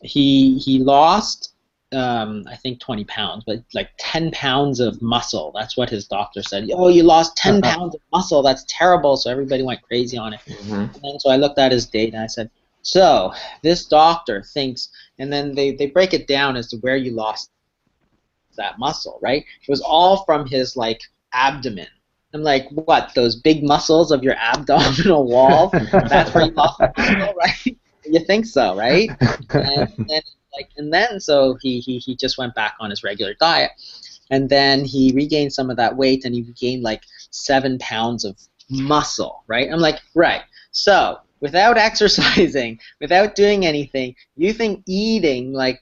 he he lost um, I think 20 pounds, but like 10 pounds of muscle. That's what his doctor said. Oh, you lost 10 uh-huh. pounds of muscle. That's terrible. So everybody went crazy on it. Mm-hmm. And so I looked at his data and I said, so this doctor thinks, and then they, they break it down as to where you lost that muscle, right? It was all from his like abdomen. I'm like, what? Those big muscles of your abdominal wall? [laughs] That's where you lost the muscle, right? you think so, right? And, [laughs] and like, and then so he, he he just went back on his regular diet, and then he regained some of that weight, and he regained like seven pounds of muscle, right? I'm like, right. So without [laughs] exercising, without doing anything, you think eating like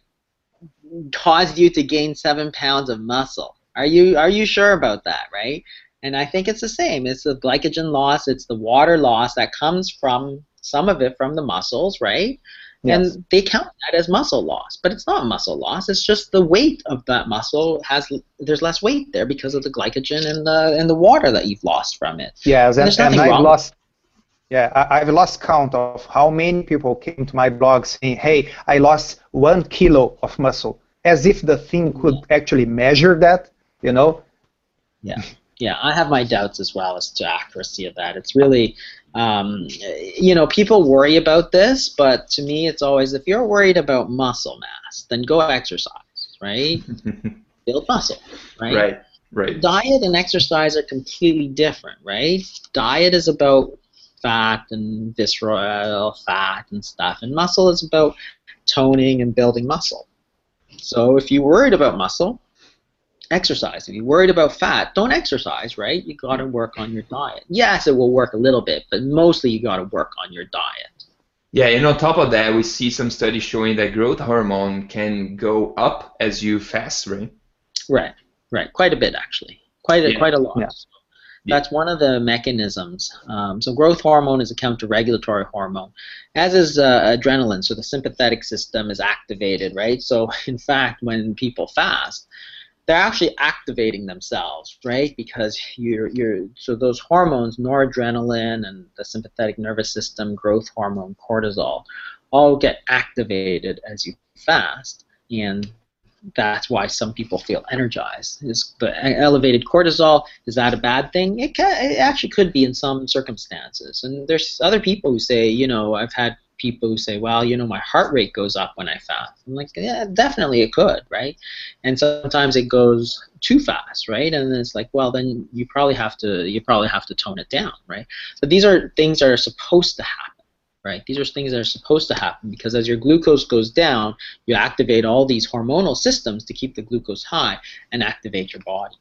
caused you to gain seven pounds of muscle. Are you are you sure about that, right? And I think it's the same. It's the glycogen loss, it's the water loss that comes from some of it from the muscles, right? Yes. And they count that as muscle loss, but it's not muscle loss. It's just the weight of that muscle has there's less weight there because of the glycogen and the and the water that you've lost from it. Yeah, and, and, and I've lost yeah, I, have lost count of how many people came to my blog saying, hey, I lost one kilo of muscle, as if the thing could actually measure that, you know? Yeah, yeah, I have my doubts as well as to accuracy of that. It's really, um, you know, people worry about this, but to me, it's always if you're worried about muscle mass, then go exercise, right? [laughs] Build muscle, right? Right, right. Diet and exercise are completely different, right? Diet is about fat and visceral fat and stuff. And muscle is about toning and building muscle. So if you're worried about muscle, exercise. If you're worried about fat, don't exercise, right? You got to work on your diet. Yes, it will work a little bit, but mostly you got to work on your diet. Yeah, and on top of that, we see some studies showing that growth hormone can go up as you fast, right? Right, right. Quite a bit, actually. Quite a, Yeah. quite a lot. Yeah. That's one of the mechanisms. Um, so growth hormone is a counter-regulatory hormone, as is uh, adrenaline. So the sympathetic system is activated, right? So [laughs] in fact, when people fast, they're actually activating themselves, right? Because you're you're so those hormones, noradrenaline and the sympathetic nervous system, growth hormone, cortisol, all get activated as you fast, and that's why some people feel energized. Is the elevated cortisol is that a bad thing? It, ca it actually could be in some circumstances. And there's other people who say, you know, I've had people who say, well, you know, my heart rate goes up when I fast. I'm like, yeah, definitely it could, right? And sometimes it goes too fast, right? And it's like, well, then you probably have to you probably have to tone it down, right? But these are things that are supposed to happen. Right? These are things that are supposed to happen because as your glucose goes down, you activate all these hormonal systems to keep the glucose high and activate your body.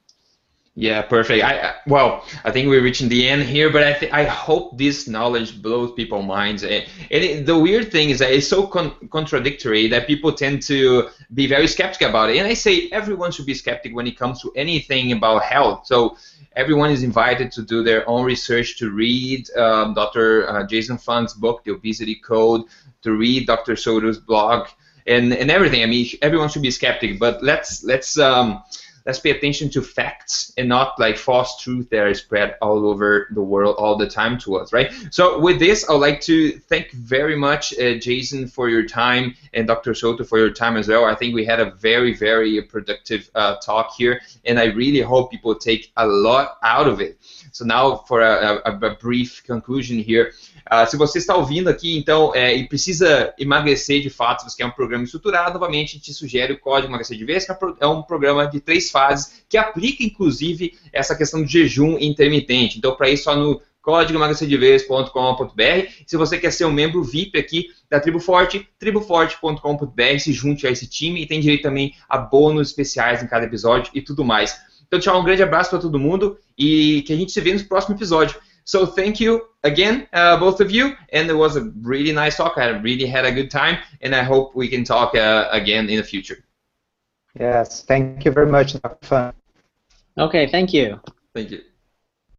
Yeah, perfect. I well, I think we're reaching the end here, but I th- I hope this knowledge blows people's minds. And, and it, the weird thing is that it's so con- contradictory that people tend to be very skeptical about it. And I say everyone should be skeptic when it comes to anything about health. So everyone is invited to do their own research, to read um, Dr. Uh, Jason Fung's book, The Obesity Code, to read Dr. Souto's blog, and and everything. I mean, everyone should be skeptic, but let's let's. Um, let's pay attention to facts and not like false truth that are spread all over the world all the time to us, right? So with this, I'd like to thank very much uh, Jason for your time and Dr. Souto for your time as well. I think we had a very, very productive uh, talk here, and I really hope people take a lot out of it. So now for a, a, a brief conclusion here. Ah, se você está ouvindo aqui, então, é, e precisa emagrecer de fato, se você quer um programa estruturado, novamente te sugere o Código Emagrecer de Vez, que é é um programa de três fases, que aplica, inclusive, essa questão do jejum intermitente. Então, para isso, só no códigoemagrecerdevez.com.br. Se você quer ser um membro VIP aqui da Tribo Forte, triboforte.com.br, se junte a esse time e tem direito também a bônus especiais em cada episódio e tudo mais. Então, tchau, um grande abraço para todo mundo e que a gente se vê no próximo episódio. So thank you again, uh, both of you, and it was a really nice talk. I really had a good time, and I hope we can talk uh, again in the future. Yes, thank you very much. Okay, thank you. Thank you.